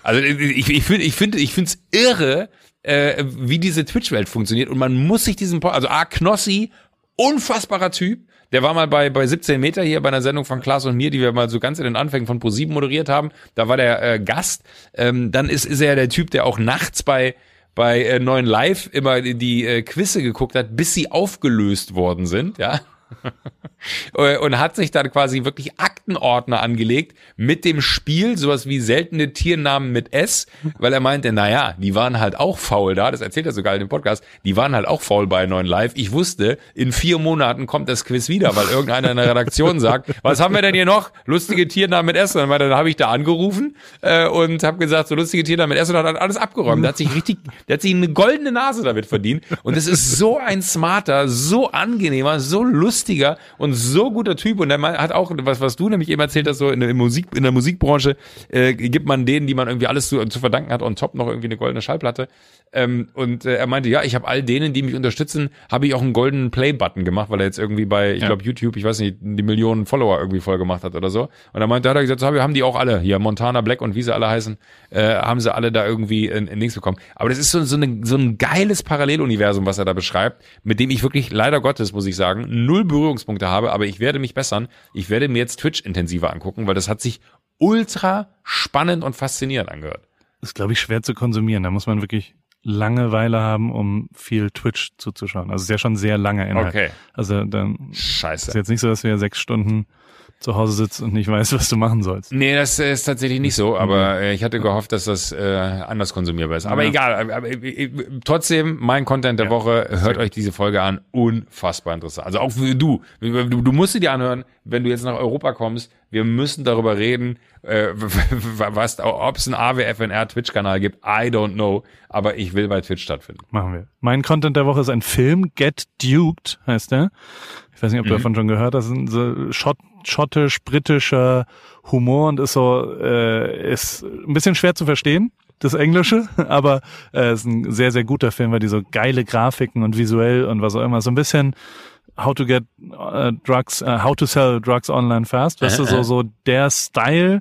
Also ich, ich finde, ich finde, ich finde es irre, äh, wie diese Twitch-Welt funktioniert und man muss sich diesen, Po- also A Knossi, unfassbarer Typ. Der war mal bei, bei 17 Meter hier bei einer Sendung von Klaas und mir, die wir mal so ganz in den Anfängen von Pro7 moderiert haben. Da war der äh, Gast. Ähm, dann ist, ist er der Typ, der auch nachts bei bei äh, neuen Live immer die, die äh, Quizze geguckt hat, bis sie aufgelöst worden sind, ja. Äh, und hat sich dann quasi wirklich Aktenordner angelegt mit dem Spiel, sowas wie seltene Tiernamen mit S, weil er meinte, naja, die waren halt auch faul da, das erzählt er sogar in dem Podcast, die waren halt auch faul bei neuen Live. Ich wusste, in vier Monaten kommt das Quiz wieder, weil irgendeiner in der Redaktion sagt, was haben wir denn hier noch? Lustige Tiernamen mit S. Und dann, dann habe ich da angerufen äh, und habe gesagt, so lustige Tiernamen mit S und hat alles abgeräumt. Der hat sich richtig, der hat sich eine goldene Nase damit verdient. Und es ist so ein smarter, so angenehmer, so lustiger und so guter Typ. Und der Mann hat auch, was, was du nämlich eben erzählt hast, so in der Musik, in der Musikbranche äh, gibt man denen, die man irgendwie alles zu, zu verdanken hat, on top noch irgendwie eine goldene Schallplatte. Ähm, und äh, er meinte, ja, ich habe all denen, die mich unterstützen, habe ich auch einen goldenen Play-Button gemacht, weil er jetzt irgendwie bei, ich Ja. glaube, YouTube, ich weiß nicht, die Millionen Follower irgendwie voll gemacht hat oder so. Und er meinte, hat er gesagt, so haben die auch alle, hier Montana Black und wie sie alle heißen, äh, haben sie alle da irgendwie in, in Links bekommen. Aber das ist so, so, eine, so ein geiles Paralleluniversum, was er da beschreibt, mit dem ich wirklich, leider Gottes, muss ich sagen, null Berührungspunkte habe, aber ich werde mich bessern. Ich werde mir jetzt Twitch intensiver angucken, weil das hat sich ultra spannend und faszinierend angehört. ist, glaube ich, schwer zu konsumieren. Da muss man wirklich Langeweile haben, um viel Twitch zuzuschauen. Also es ist ja schon sehr lange Inhalt. Okay. Also dann Scheiße. ist jetzt nicht so, dass ja sechs Stunden zu Hause sitzt und nicht weißt, was du machen sollst. Nee, das ist tatsächlich nicht so, aber äh, ich hatte gehofft, dass das äh, anders konsumierbar ist. Aber Ja. egal, aber, aber, äh, trotzdem, mein Content der Ja. Woche, hört euch diese Folge an, unfassbar interessant. Also auch für du, du, du musst sie dir anhören, wenn du jetzt nach Europa kommst, wir müssen darüber reden, äh, was, ob es einen AWFNR Twitch-Kanal gibt, I don't know, aber ich will bei Twitch stattfinden. Machen wir. Mein Content der Woche ist ein Film, Get Duked heißt der. Ich weiß nicht, ob du Mhm. davon schon gehört hast. Ein so Schott, schottisch-britischer Humor und ist so, äh, ist ein bisschen schwer zu verstehen, das Englische, aber äh, ist ein sehr, sehr guter Film, weil die so geile Grafiken und visuell und was auch immer, so ein bisschen How to get uh, drugs, uh, how to sell drugs online fast, weißt du, so, so der Style.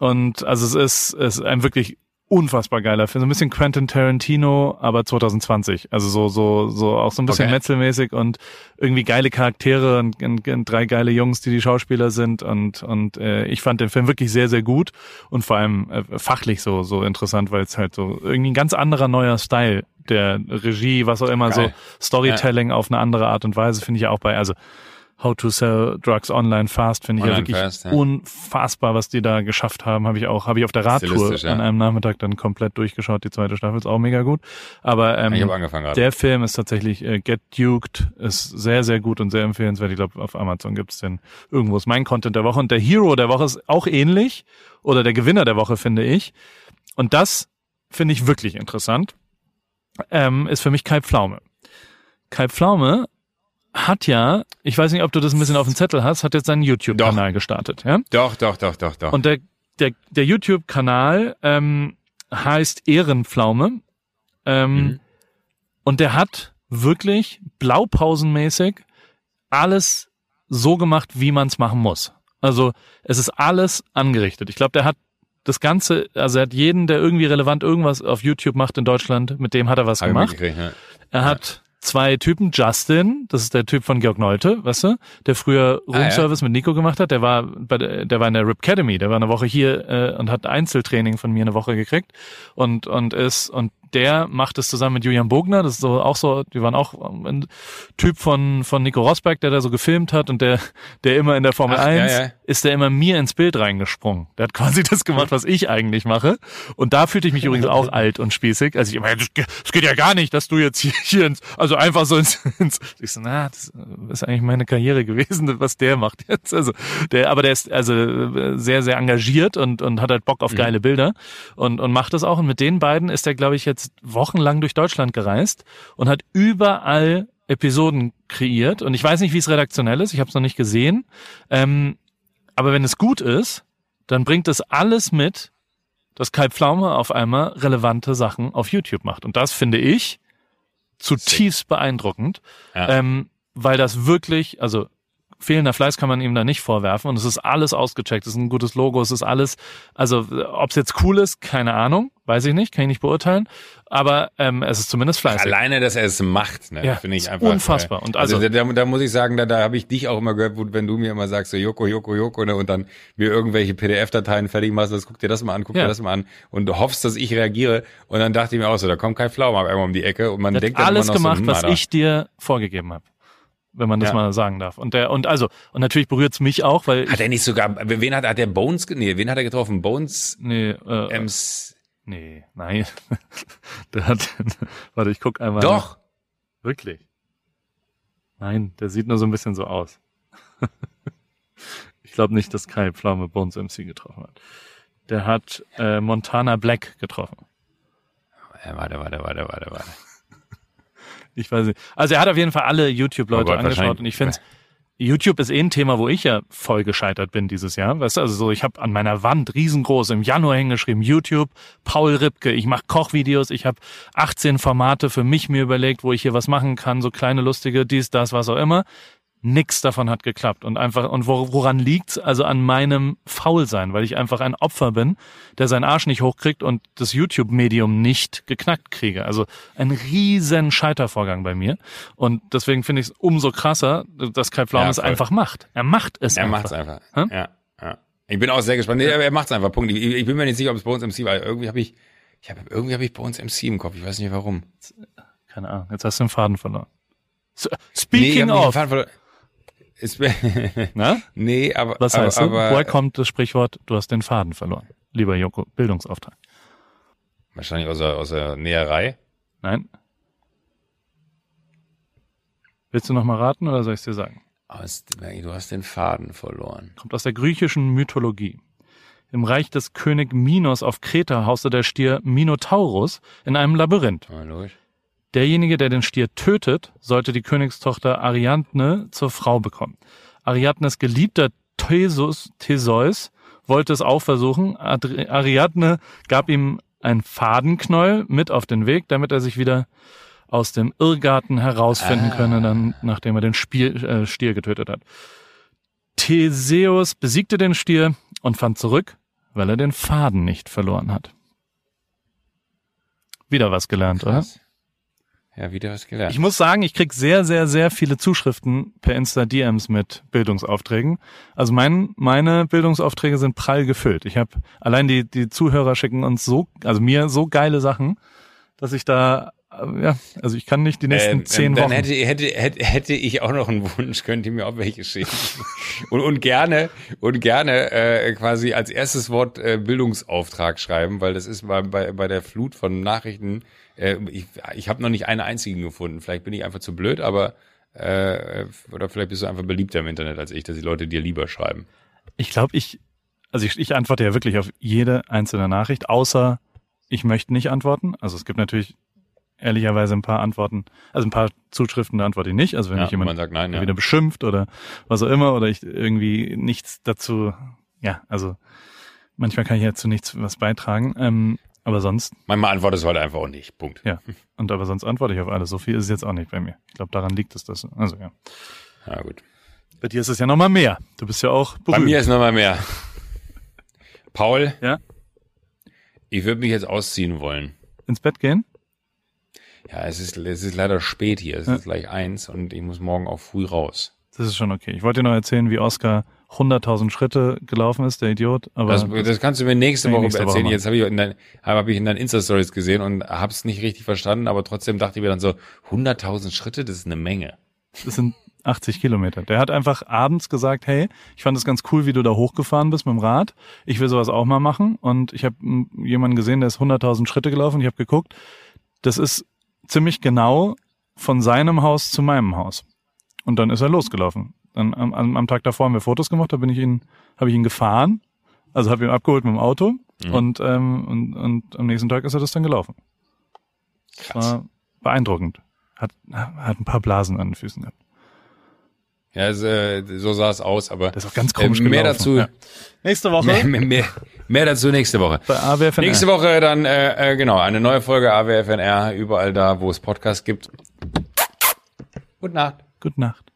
Und also es ist, es ist ein wirklich unfassbar geiler Film. So ein bisschen Quentin Tarantino, aber 2020. Also so, so, so auch so ein bisschen Okay. metzelmäßig und irgendwie geile Charaktere und, und, und drei geile Jungs, die die Schauspieler sind und, und äh, ich fand den Film wirklich sehr, sehr gut und vor allem äh, fachlich so, so interessant, weil es halt so irgendwie ein ganz anderer neuer Style der Regie, was auch immer, Geil. so Storytelling auf eine andere Art und Weise finde ich ja auch bei, also How to Sell Drugs Online Fast finde ich ja wirklich Fast, ja. unfassbar, was die da geschafft haben. Habe ich auch, habe ich auf der Radtour ja. an einem Nachmittag dann komplett durchgeschaut. Die zweite Staffel ist auch mega gut. Aber ähm, der Film ist tatsächlich äh, Get Duked, ist sehr, sehr gut und sehr empfehlenswert. Ich glaube, auf Amazon gibt's den irgendwo. Ist mein Content der Woche. Und der Hero der Woche ist auch ähnlich. Oder der Gewinner der Woche, finde ich. Und das finde ich wirklich interessant. Ähm, ist für mich Kai Pflaume. Kai Pflaume hat ja, ich weiß nicht, ob du das ein bisschen auf dem Zettel hast, hat jetzt seinen YouTube-Kanal gestartet. Ja? Doch, doch, doch, doch, doch. Und der, der, der YouTube-Kanal ähm, heißt Ehrenpflaume. Ähm, Mhm. Und der hat wirklich blaupausenmäßig alles so gemacht, wie man es machen muss. Also es ist alles angerichtet. Ich glaube, der hat das Ganze, also er hat jeden, der irgendwie relevant irgendwas auf YouTube macht in Deutschland, mit dem hat er was Hab gemacht. mitgekriegt, ja. Er hat zwei Typen, Justin, das ist der Typ von Georg Nolte, weißt du, der früher Ah, ja. Roomservice mit Nico gemacht hat, der war bei der, der war in der Rip Academy, der war eine Woche hier äh, und hat Einzeltraining von mir eine Woche gekriegt und und ist und der macht es zusammen mit Julian Bogner, das ist so auch so, die waren auch ein Typ von von Nico Rosberg, der da so gefilmt hat und der der immer in der Formel Ach, 1 ja, ja. ist der immer mir ins Bild reingesprungen. Der hat quasi das gemacht, was ich eigentlich mache und da fühlte ich mich übrigens auch alt und spießig, also ich immer es geht ja gar nicht, dass du jetzt hier, hier ins, also einfach so ins, ins ich so, na, das ist eigentlich meine Karriere gewesen, was der macht jetzt. Also der aber der ist also sehr sehr engagiert und und hat halt Bock auf geile Bilder und und macht das auch und mit den beiden ist er glaube ich jetzt wochenlang durch Deutschland gereist und hat überall Episoden kreiert. Und ich weiß nicht, wie es redaktionell ist, ich habe es noch nicht gesehen. Ähm, aber wenn es gut ist, dann bringt es alles mit, dass Kai Pflaume auf einmal relevante Sachen auf YouTube macht. Und das finde ich zutiefst beeindruckend, Ja. ähm, weil das wirklich, also fehlender Fleiß kann man ihm da nicht vorwerfen und es ist alles ausgecheckt, es ist ein gutes Logo, es ist alles, also ob es jetzt cool ist, keine Ahnung, weiß ich nicht, kann ich nicht beurteilen, aber ähm, es ist zumindest fleißig. Alleine, dass er es macht, ne, Ja, finde ich einfach unfassbar. äh, Und also, also- da, da muss ich sagen, da, da habe ich dich auch immer gehört, wo, wenn du mir immer sagst, so Joko, Joko, Joko, ne, und dann mir irgendwelche PDF-Dateien fertig machst, das guck dir das mal an, guck Ja. dir das mal an und du hoffst, dass ich reagiere. Und dann dachte ich mir auch so, da kommt kein Pflaume aber irgendwann um die Ecke und man denkt dann alles immer noch gemacht, so, hm, was ich dir vorgegeben habe. Wenn man das Ja. mal sagen darf. Und der, und also, und natürlich berührt's mich auch, weil Hat er nicht sogar, wen hat, hat der Bones, nee, wen hat er getroffen? Bones, nee, äh, Ems, nee, nein. der hat, warte, ich guck einmal. doch. Wirklich? Nein, der sieht nur so ein bisschen so aus. ich glaube nicht, dass Kai Pflaume Bones MC getroffen hat. Der hat äh, Montana Black getroffen. Warte, warte, warte, warte, warte. Ich weiß nicht. Also er hat auf jeden Fall alle YouTube-Leute Oh angeschaut und ich finde YouTube ist eh ein Thema, wo ich ja voll gescheitert bin dieses Jahr. Weißt du, also so, ich habe an meiner Wand riesengroß im Januar hingeschrieben, YouTube, Paul Ripke, ich mache Kochvideos, ich habe 18 Formate für mich mir überlegt, wo ich hier was machen kann, so kleine lustige, dies, das, was auch immer. Nix davon hat geklappt und einfach und wo, woran liegt's? Also an meinem Faulsein, weil ich einfach ein Opfer bin, der seinen Arsch nicht hochkriegt und das YouTube-Medium nicht geknackt kriege. Also ein riesen Scheitervorgang bei mir und deswegen finde ich es umso krasser, dass Kai Pflaume Ja, es einfach macht. Er macht es Er einfach. macht's einfach. Hä? Ja, ja. Ich bin auch sehr gespannt. Nee, aber er macht's einfach. Punkt. Ich, ich bin mir nicht sicher, ob es Bones MC war. Irgendwie habe ich, ich habe irgendwie habe ich Bones MC im Kopf. Ich weiß nicht warum. Keine Ahnung. Jetzt hast du den Faden verloren. Nee, Speaking hab den of. Ist, ne? nee, aber Was aber, heißt du? aber Woher kommt das Sprichwort, du hast den Faden verloren? Lieber Joko, Bildungsauftrag. wahrscheinlich aus der, aus der Näherei. Nein? Willst du noch mal raten oder soll ich es dir sagen? Aus, du hast den Faden verloren. Kommt aus der griechischen Mythologie. Im Reich des König Minos auf Kreta hauste der Stier Minotaurus in einem Labyrinth. Ja. Derjenige, der den Stier tötet, sollte die Königstochter Ariadne zur Frau bekommen. Ariadnes geliebter Theseus, Theseus wollte es auch versuchen. Adri- Ariadne gab ihm ein Fadenknäuel mit auf den Weg, damit er sich wieder aus dem Irrgarten herausfinden Ah. könne, dann, nachdem er den Spiel, äh, Stier getötet hat. Theseus besiegte den Stier und fand zurück, weil er den Faden nicht verloren hat. Wieder was gelernt, oder? Ja, wieder was gelernt. Ich muss sagen, ich krieg sehr, sehr, sehr viele Zuschriften per Insta-DMs mit Bildungsaufträgen. Also mein, meine Bildungsaufträge sind prall gefüllt. Ich habe allein die, die Zuhörer schicken uns so, also mir so geile Sachen, dass ich da, ja, also ich kann nicht die nächsten Ähm, zehn dann Wochen. hätte, hätte, hätte, hätte ich auch noch einen Wunsch, könnt ihr mir auch welche schicken. und, und gerne, und gerne äh, quasi als erstes Wort äh, Bildungsauftrag schreiben, weil das ist bei, bei, bei der Flut von Nachrichten, äh, ich, ich habe noch nicht einen einzigen gefunden. Vielleicht bin ich einfach zu blöd, aber äh, oder vielleicht bist du einfach beliebter im Internet als ich, dass die Leute dir lieber schreiben. Ich glaube, ich, also ich, ich antworte ja wirklich auf jede einzelne Nachricht, außer ich möchte nicht antworten. Also es gibt natürlich ehrlicherweise ein paar Antworten, also ein paar Zuschriften, da antworte ich nicht. Also wenn Ja, mich jemand man sagt nein, ja. wieder beschimpft oder was auch immer oder ich irgendwie nichts dazu, ja, also manchmal kann ich ja zu nichts was beitragen. Ähm, aber sonst, Manchmal antwortest du halt einfach auch nicht. Punkt. ja. Und aber sonst antworte ich auf alles. So viel ist es jetzt auch nicht bei mir. Ich glaube, daran liegt es das. Also ja. Ja, gut. Bei dir ist es ja nochmal mehr. Du bist ja auch berühmt. Bei mir ist noch mal mehr. Paul, ja? ich würde mich jetzt ausziehen wollen. Ins Bett gehen? Ja, es ist, es ist leider spät hier. Es ist gleich eins und ich muss morgen auch früh raus. Das ist schon okay. Ich wollte dir noch erzählen, wie Oscar 100.000 Schritte gelaufen ist, der Idiot. Aber Das, das kannst du mir nächste Woche nächste Woche erzählen. machen. Jetzt habe ich in dein, hab ich in deinen Insta-Stories gesehen und hab's nicht richtig verstanden, aber trotzdem dachte ich mir dann so, 100.000 Schritte, das ist eine Menge. das sind 80 Kilometer. Der hat einfach abends gesagt, hey, ich fand es ganz cool, wie du da hochgefahren bist mit dem Rad. Ich will sowas auch mal machen. Und ich habe jemanden gesehen, der ist 100.000 Schritte gelaufen. Ich habe geguckt, das ist ziemlich genau von seinem Haus zu meinem Haus. Und dann ist er losgelaufen. Dann am, am, Tag davor haben wir Fotos gemacht, da bin ich ihn, habe ich ihn gefahren, also habe ihn abgeholt mit dem Auto Mhm. und, ähm, und, und am nächsten Tag ist er das dann gelaufen. Krass. War beeindruckend. Hat, hat ein paar Blasen an den Füßen gehabt. Ja, also, äh, so sah es aus, aber Das ist auch ganz komisch äh, mehr gelaufen. dazu, Ja. Nächste Woche mehr, mehr, mehr, mehr dazu nächste Woche. bei AWFNR. Nächste Woche dann, äh, äh, genau, eine neue Folge AWFNR, überall da, wo es Podcasts gibt. Gute Nacht. Gute Nacht.